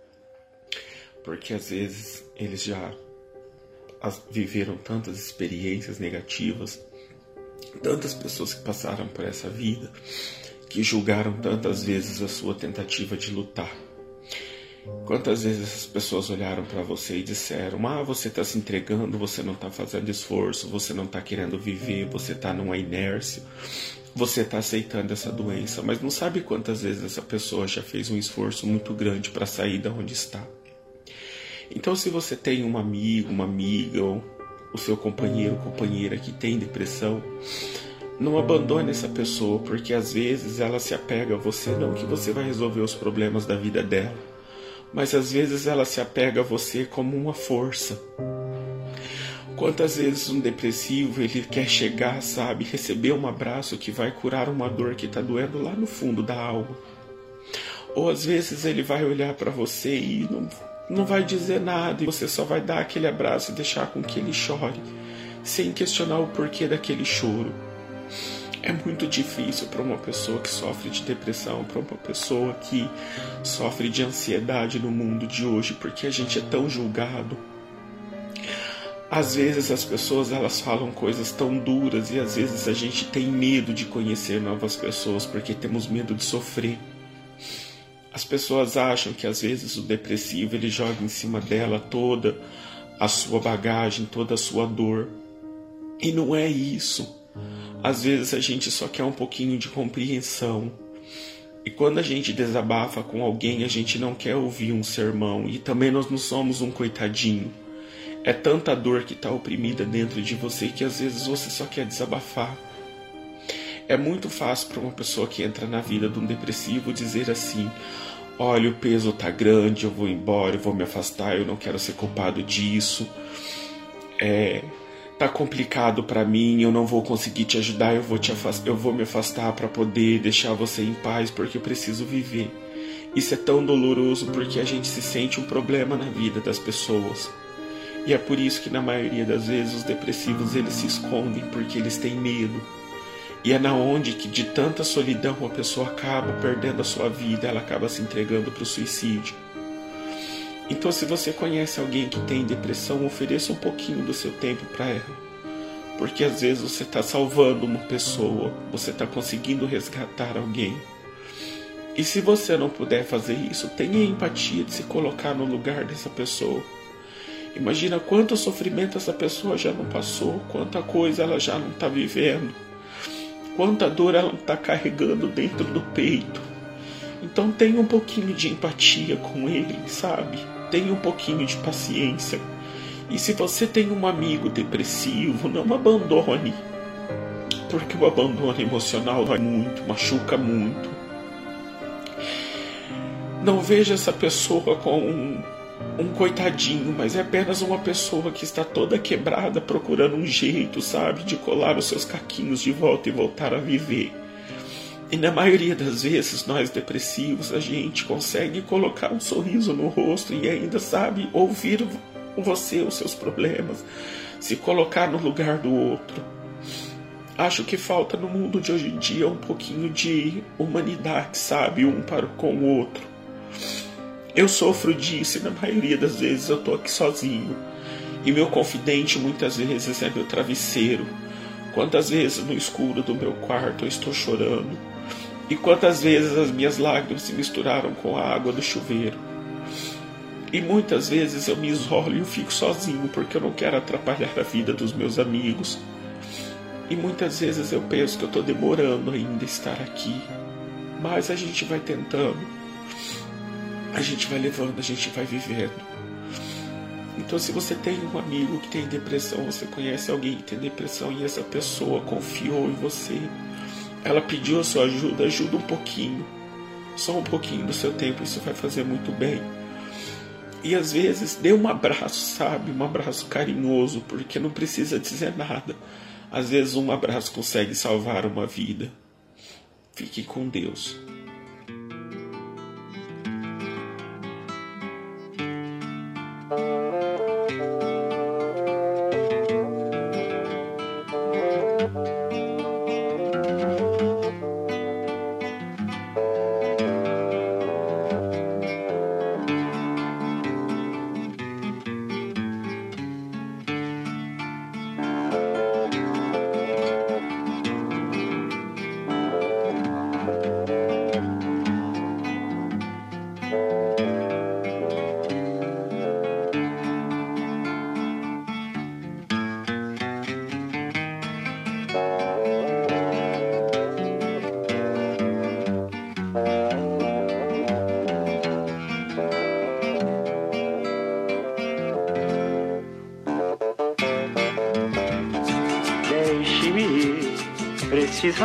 Porque às vezes eles já viveram tantas experiências negativas, tantas pessoas que passaram por essa vida, que julgaram tantas vezes a sua tentativa de lutar. Quantas vezes essas pessoas olharam para você e disseram: Ah, você está se entregando, você não está fazendo esforço, você não está querendo viver, você está numa inércia, você está aceitando essa doença, mas não sabe quantas vezes essa pessoa já fez um esforço muito grande para sair da onde está. Então, se você tem um amigo, uma amiga, ou o seu companheiro companheira que tem depressão, não abandone essa pessoa, porque às vezes ela se apega a você, não que você vai resolver os problemas da vida dela, mas às vezes ela se apega a você como uma força Quantas vezes um depressivo ele quer chegar, sabe, receber um abraço que vai curar uma dor que está doendo lá no fundo da alma. Ou às vezes ele vai olhar para você e não, não vai dizer nada e você só vai dar aquele abraço e deixar com que ele chore, sem questionar o porquê daquele choro. É muito difícil para uma pessoa que sofre de depressão, para uma pessoa que sofre de ansiedade no mundo de hoje, porque a gente é tão julgado Às vezes as pessoas elas falam coisas tão duras e às vezes a gente tem medo de conhecer novas pessoas porque temos medo de sofrer. As pessoas acham que às vezes o depressivo ele joga em cima dela toda a sua bagagem, toda a sua dor. E não é isso. Às vezes a gente só quer um pouquinho de compreensão. E quando a gente desabafa com alguém, a gente não quer ouvir um sermão. E também nós não somos um coitadinho. É tanta dor que está oprimida dentro de você que às vezes você só quer desabafar. É muito fácil para uma pessoa que entra na vida de um depressivo dizer assim: olha, o peso tá grande, eu vou embora, eu vou me afastar, eu não quero ser culpado disso. É, tá complicado para mim, eu não vou conseguir te ajudar, eu vou te afastar, eu vou me afastar para poder deixar você em paz porque eu preciso viver. Isso é tão doloroso porque a gente se sente um problema na vida das pessoas. E é por isso que na maioria das vezes os depressivos eles se escondem porque eles têm medo. E é na onde que de tanta solidão a pessoa acaba perdendo a sua vida, ela acaba se entregando para o suicídio. Então, se você conhece alguém que tem depressão, ofereça um pouquinho do seu tempo para ela. Porque às vezes você está salvando uma pessoa, você está conseguindo resgatar alguém. E se você não puder fazer isso, tenha empatia de se colocar no lugar dessa pessoa. Imagina quanto sofrimento essa pessoa já não passou, quanta coisa ela já não está vivendo, quanta dor ela está carregando dentro do peito. Então tenha um pouquinho de empatia com ele, sabe? Tenha um pouquinho de paciência. E se você tem um amigo depressivo, não abandone. Porque o abandono emocional vai muito, machuca muito. Não veja essa pessoa com um coitadinho, mas é apenas uma pessoa que está toda quebrada procurando um jeito, sabe, de colar os seus caquinhos de volta e voltar a viver. E na maioria das vezes, nós depressivos, a gente consegue colocar um sorriso no rosto e ainda sabe ouvir você, os seus problemas, se colocar no lugar do outro. Acho que falta no mundo de hoje em dia um pouquinho de humanidade, sabe, um para com o outro. Eu sofro disso e na maioria das vezes eu tô aqui sozinho. E meu confidente muitas vezes é meu travesseiro. Quantas vezes no escuro do meu quarto eu estou chorando. E quantas vezes as minhas lágrimas se misturaram com a água do chuveiro. E muitas vezes eu me isolo e eu fico sozinho porque eu não quero atrapalhar a vida dos meus amigos. E muitas vezes eu penso que eu estou demorando ainda estar aqui. Mas a gente vai tentando a gente vai levando, a gente vai vivendo. Então, se você tem um amigo que tem depressão, você conhece alguém que tem depressão e essa pessoa confiou em você, ela pediu a sua ajuda, ajuda um pouquinho, só um pouquinho do seu tempo, isso vai fazer muito bem. E às vezes dê um abraço, sabe? Um abraço carinhoso, porque não precisa dizer nada. Às vezes um abraço consegue salvar uma vida. Fique com Deus.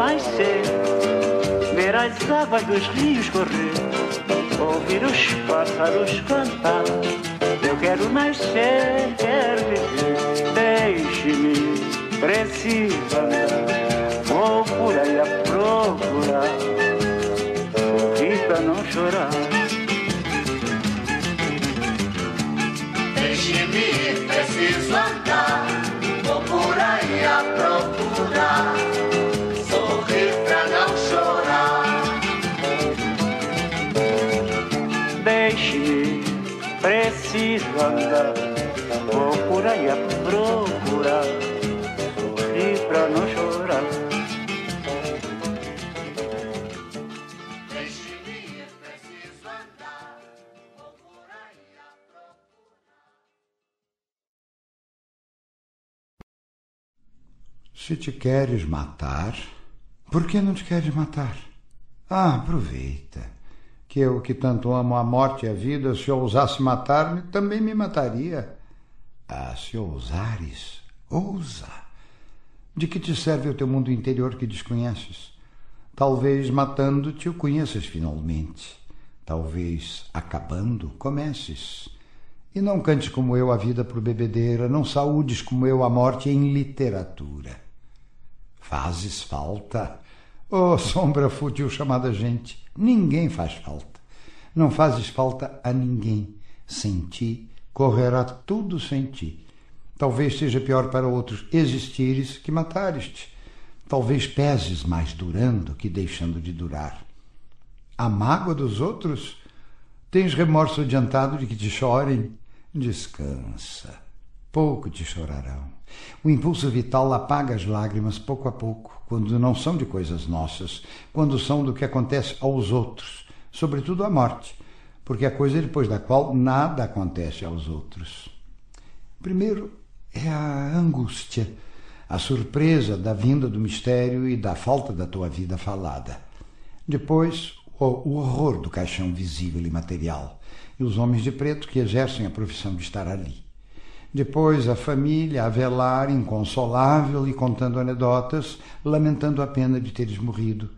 sol nascer Ver as águas dos rios correr ouvir os pássaros cantar. Eu quero nascer, quero viver, deixe-me, preciso andar. Vou por aí a procurar, sorrir pra não chorar. Deixe-me, preciso andar, vou por aí a procurar, preciso. Vou por aí a procurar, sorrir pra não chorar. Se te queres matar, por que não te queres matar? Ah, aproveita. Que eu, que tanto amo a morte e a vida, se ousasse matar-me, também me mataria. Ah, se ousares, ousa. De que te serve o teu mundo interior que desconheces? Talvez matando-te o conheças finalmente. Talvez acabando comeces. E não cantes como eu a vida por bebedeira, não saúdes como eu a morte em literatura. Fazes falta. Oh, sombra fútil chamada gente, ninguém faz falta. Não fazes falta a ninguém. Sem ti, correrá tudo sem ti. Talvez seja pior para outros existires que matares-te. Talvez peses mais durando que deixando de durar. A mágoa dos outros? Tens remorso adiantado de que te chorem? Descansa. Pouco te chorarão. O impulso vital apaga as lágrimas pouco a pouco, quando não são de coisas nossas, quando são do que acontece aos outros, sobretudo a morte, porque é coisa depois da qual nada acontece aos outros. Primeiro é a angústia, a surpresa da vinda do mistério e da falta da tua vida falada. Depois, o horror do caixão visível e material, e os homens de preto que exercem a profissão de estar ali. Depois a família a velar, inconsolável e contando anedotas, lamentando a pena de teres morrido.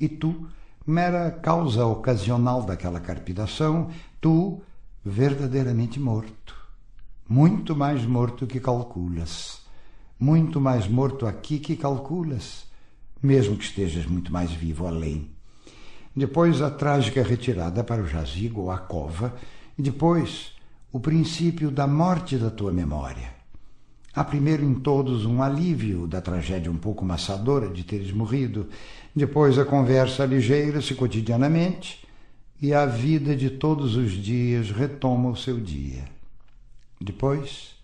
E tu, mera causa ocasional daquela carpidação, tu, verdadeiramente morto. Muito mais morto que calculas. Muito mais morto aqui que calculas, mesmo que estejas muito mais vivo além. Depois a trágica retirada para o jazigo ou a cova, e depois o princípio da morte da tua memória. Há primeiro em todos um alívio da tragédia um pouco maçadora de teres morrido, depois a conversa ligeira-se cotidianamente e a vida de todos os dias retoma o seu dia. Depois,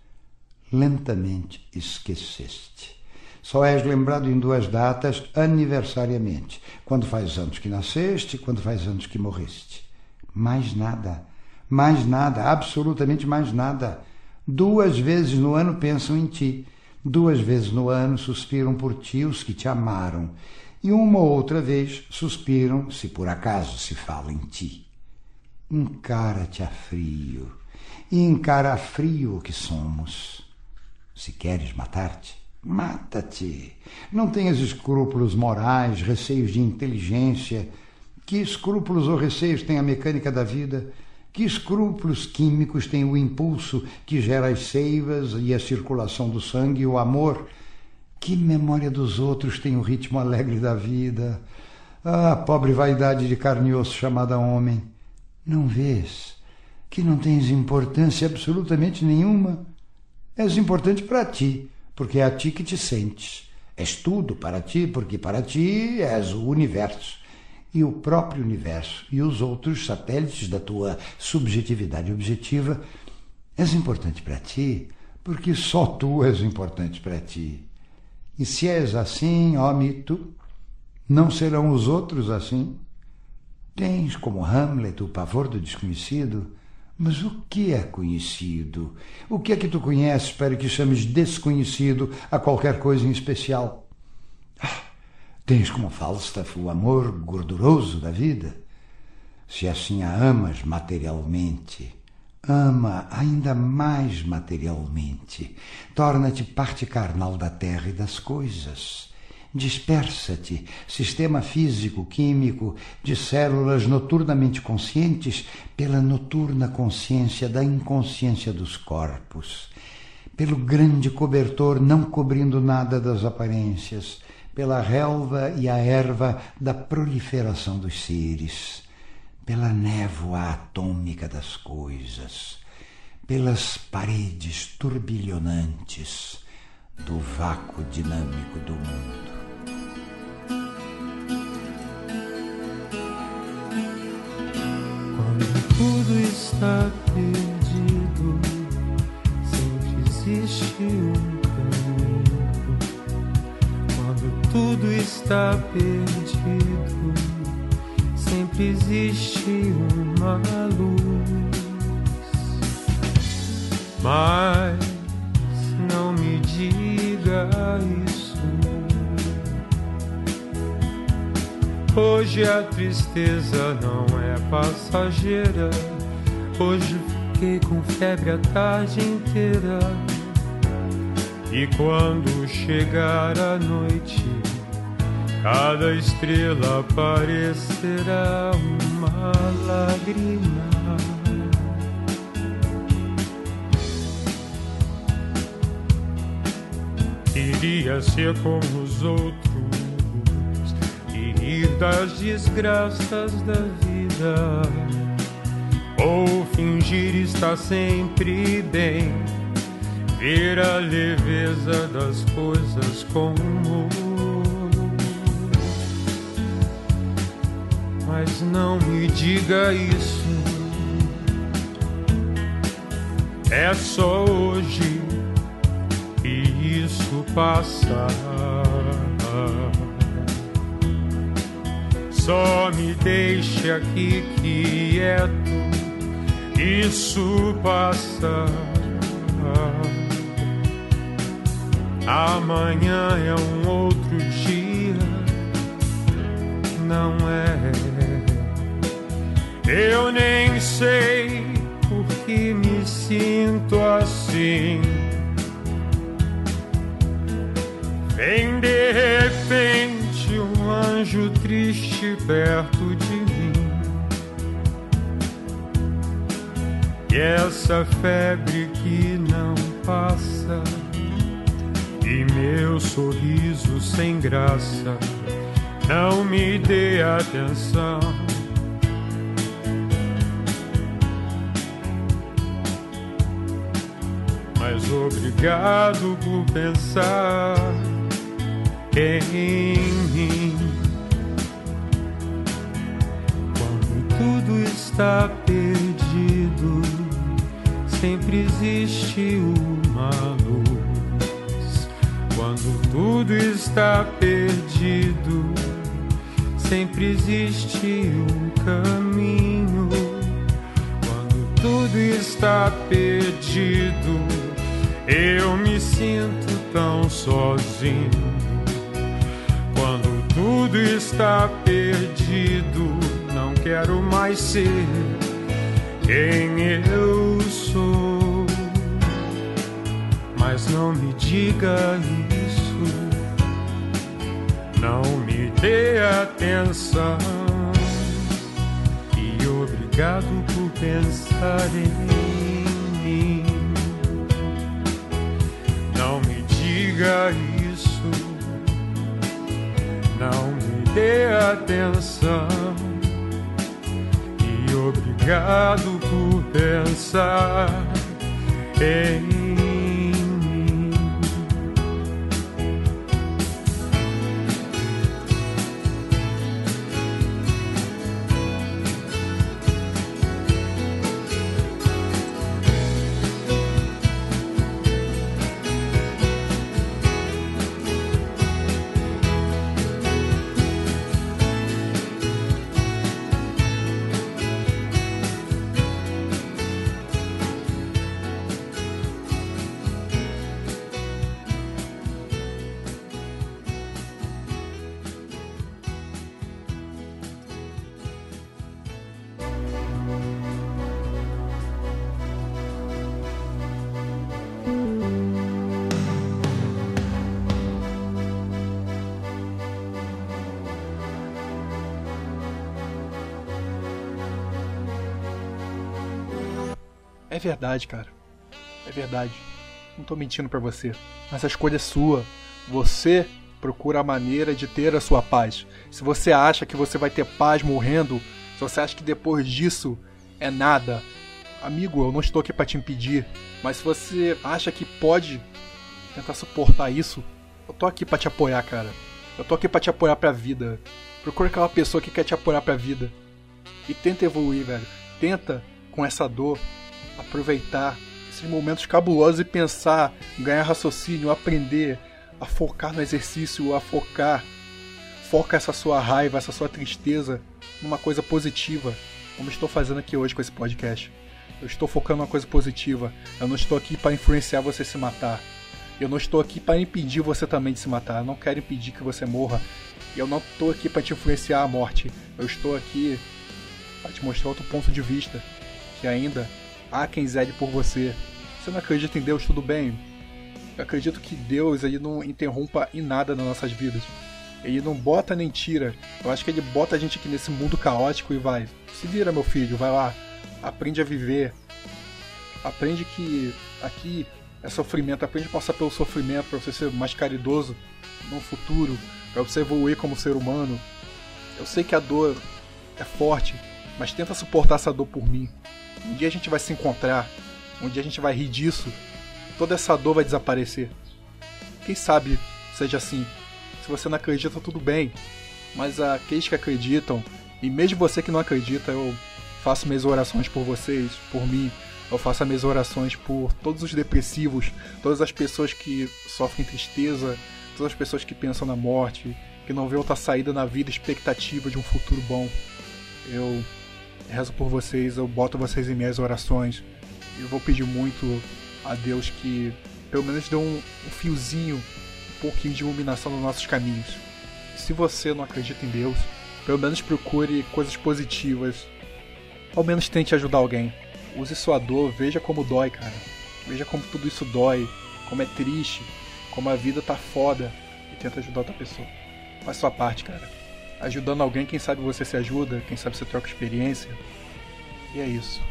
lentamente esqueceste. Só és lembrado em duas datas aniversariamente, quando faz anos que nasceste quando faz anos que morreste. Mais nada mais nada, absolutamente mais nada. Duas vezes no ano pensam em ti, duas vezes no ano suspiram por ti os que te amaram, e uma ou outra vez suspiram se por acaso se fala em ti. Encara-te a frio, e encara a frio o que somos. Se queres matar-te, mata-te. Não tenhas escrúpulos morais, receios de inteligência. Que escrúpulos ou receios tem a mecânica da vida? Que escrúpulos químicos tem o impulso que gera as seivas e a circulação do sangue e o amor? Que memória dos outros tem o ritmo alegre da vida? Ah, pobre vaidade de carne e osso chamada homem! Não vês que não tens importância absolutamente nenhuma? És importante para ti, porque é a ti que te sentes. És tudo para ti, porque para ti és o universo e o próprio universo e os outros satélites da tua subjetividade objetiva, és importante para ti, porque só tu és importante para ti. E se és assim, ó mito, não serão os outros assim? Tens, como Hamlet, o pavor do desconhecido, Mas o que é conhecido? O que é que tu conheces para que chames desconhecido a qualquer coisa em especial? Ah, tens como Falstaff o amor gorduroso da vida? Se assim a amas materialmente, ama ainda mais materialmente. Torna-te parte carnal da terra e das coisas. Dispersa-te, sistema físico-químico de células noturnamente conscientes pela noturna consciência da inconsciência dos corpos, pelo grande cobertor não cobrindo nada das aparências, pela relva e a erva da proliferação dos seres, pela névoa atômica das coisas, pelas paredes turbilhonantes do vácuo dinâmico do mundo. Quando tudo está perdido, sempre existe um caminho. Tudo está perdido, sempre existe uma luz. Mas não me diga isso. Hoje a tristeza não é passageira. Hoje fiquei com febre a tarde inteira. E quando chegar a noite, cada estrela parecerá uma lágrima. Iria ser como os outros e rir das desgraças da vida, ou fingir estar sempre bem, ver a leveza das coisas com. Mas não me diga isso, é só hoje e isso passa. Só me deixe aqui quieto, isso passa. Amanhã é um outro dia, não é? Eu nem sei por que me sinto assim. Vem de repente um anjo triste perto de mim. E essa febre que não passa, e meu sorriso sem graça, não me dê atenção. Mas obrigado por pensar em mim. Quando tudo está perdido, sempre existe uma luz. Tudo está perdido, sempre existe um caminho. Quando tudo está perdido, eu me sinto tão sozinho. Quando tudo está perdido, não quero mais ser quem eu sou. Mas não me diga isso, não me dê atenção. E obrigado por pensar em mim. Não me diga isso, não me dê atenção. E obrigado por pensar em mim. Verdade, cara. É verdade. Não tô mentindo pra você. Mas a escolha é sua. Você procura a maneira de ter a sua paz. Se você acha que você vai ter paz morrendo, se você acha que depois disso é nada, amigo, eu não estou aqui para te impedir. Mas se você acha que pode tentar suportar isso, eu tô aqui para te apoiar, cara. Eu tô aqui para te apoiar pra vida. Procura aquela pessoa que quer te apoiar pra vida. E tenta evoluir, velho. Tenta, com essa dor, aproveitar esses momentos cabulosos e pensar, ganhar raciocínio, aprender, a focar no exercício, a focar. Foca essa sua raiva, essa sua tristeza numa coisa positiva, como estou fazendo aqui hoje com esse podcast. Eu estou focando numa coisa positiva. Eu não estou aqui para influenciar você se matar. Eu não estou aqui para impedir você também de se matar. Eu não quero impedir que você morra. Eu não estou aqui para te influenciar a morte. Eu estou aqui para te mostrar outro ponto de vista. Que ainda há quem zele por você. Você não acredita em Deus, tudo bem. Eu acredito que Deus ele não interrompa em nada nas nossas vidas. Ele não bota nem tira. Eu acho que ele bota a gente aqui nesse mundo caótico e vai. Se vira, meu filho, vai lá. Aprende a viver. Aprende que aqui é sofrimento. Aprende a passar pelo sofrimento para você ser mais caridoso no futuro. Para você evoluir como ser humano. Eu sei que a dor é forte, mas tenta suportar essa dor por mim. Um dia a gente vai se encontrar. Um dia a gente vai rir disso. Toda essa dor vai desaparecer. Quem sabe seja assim. Se você não acredita, tudo bem. Mas aqueles que acreditam, e mesmo você que não acredita, eu faço minhas orações por vocês, por mim. Eu faço as minhas orações por todos os depressivos, todas as pessoas que sofrem tristeza, todas as pessoas que pensam na morte, que não vê outra saída na vida, expectativa de um futuro bom. Eu rezo por vocês, eu boto vocês em minhas orações. Eu vou pedir muito a Deus que pelo menos dê um, um fiozinho, um pouquinho de iluminação nos nossos caminhos. Se você não acredita em Deus, pelo menos procure coisas positivas. Ao menos tente ajudar alguém. Use sua dor, veja como dói, cara. Veja como tudo isso dói, como é triste, como a vida tá foda e tenta ajudar outra pessoa. Faz sua parte, cara. Ajudando alguém, quem sabe você se ajuda, quem sabe você troca experiência. E é isso.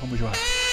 Vamos jogar.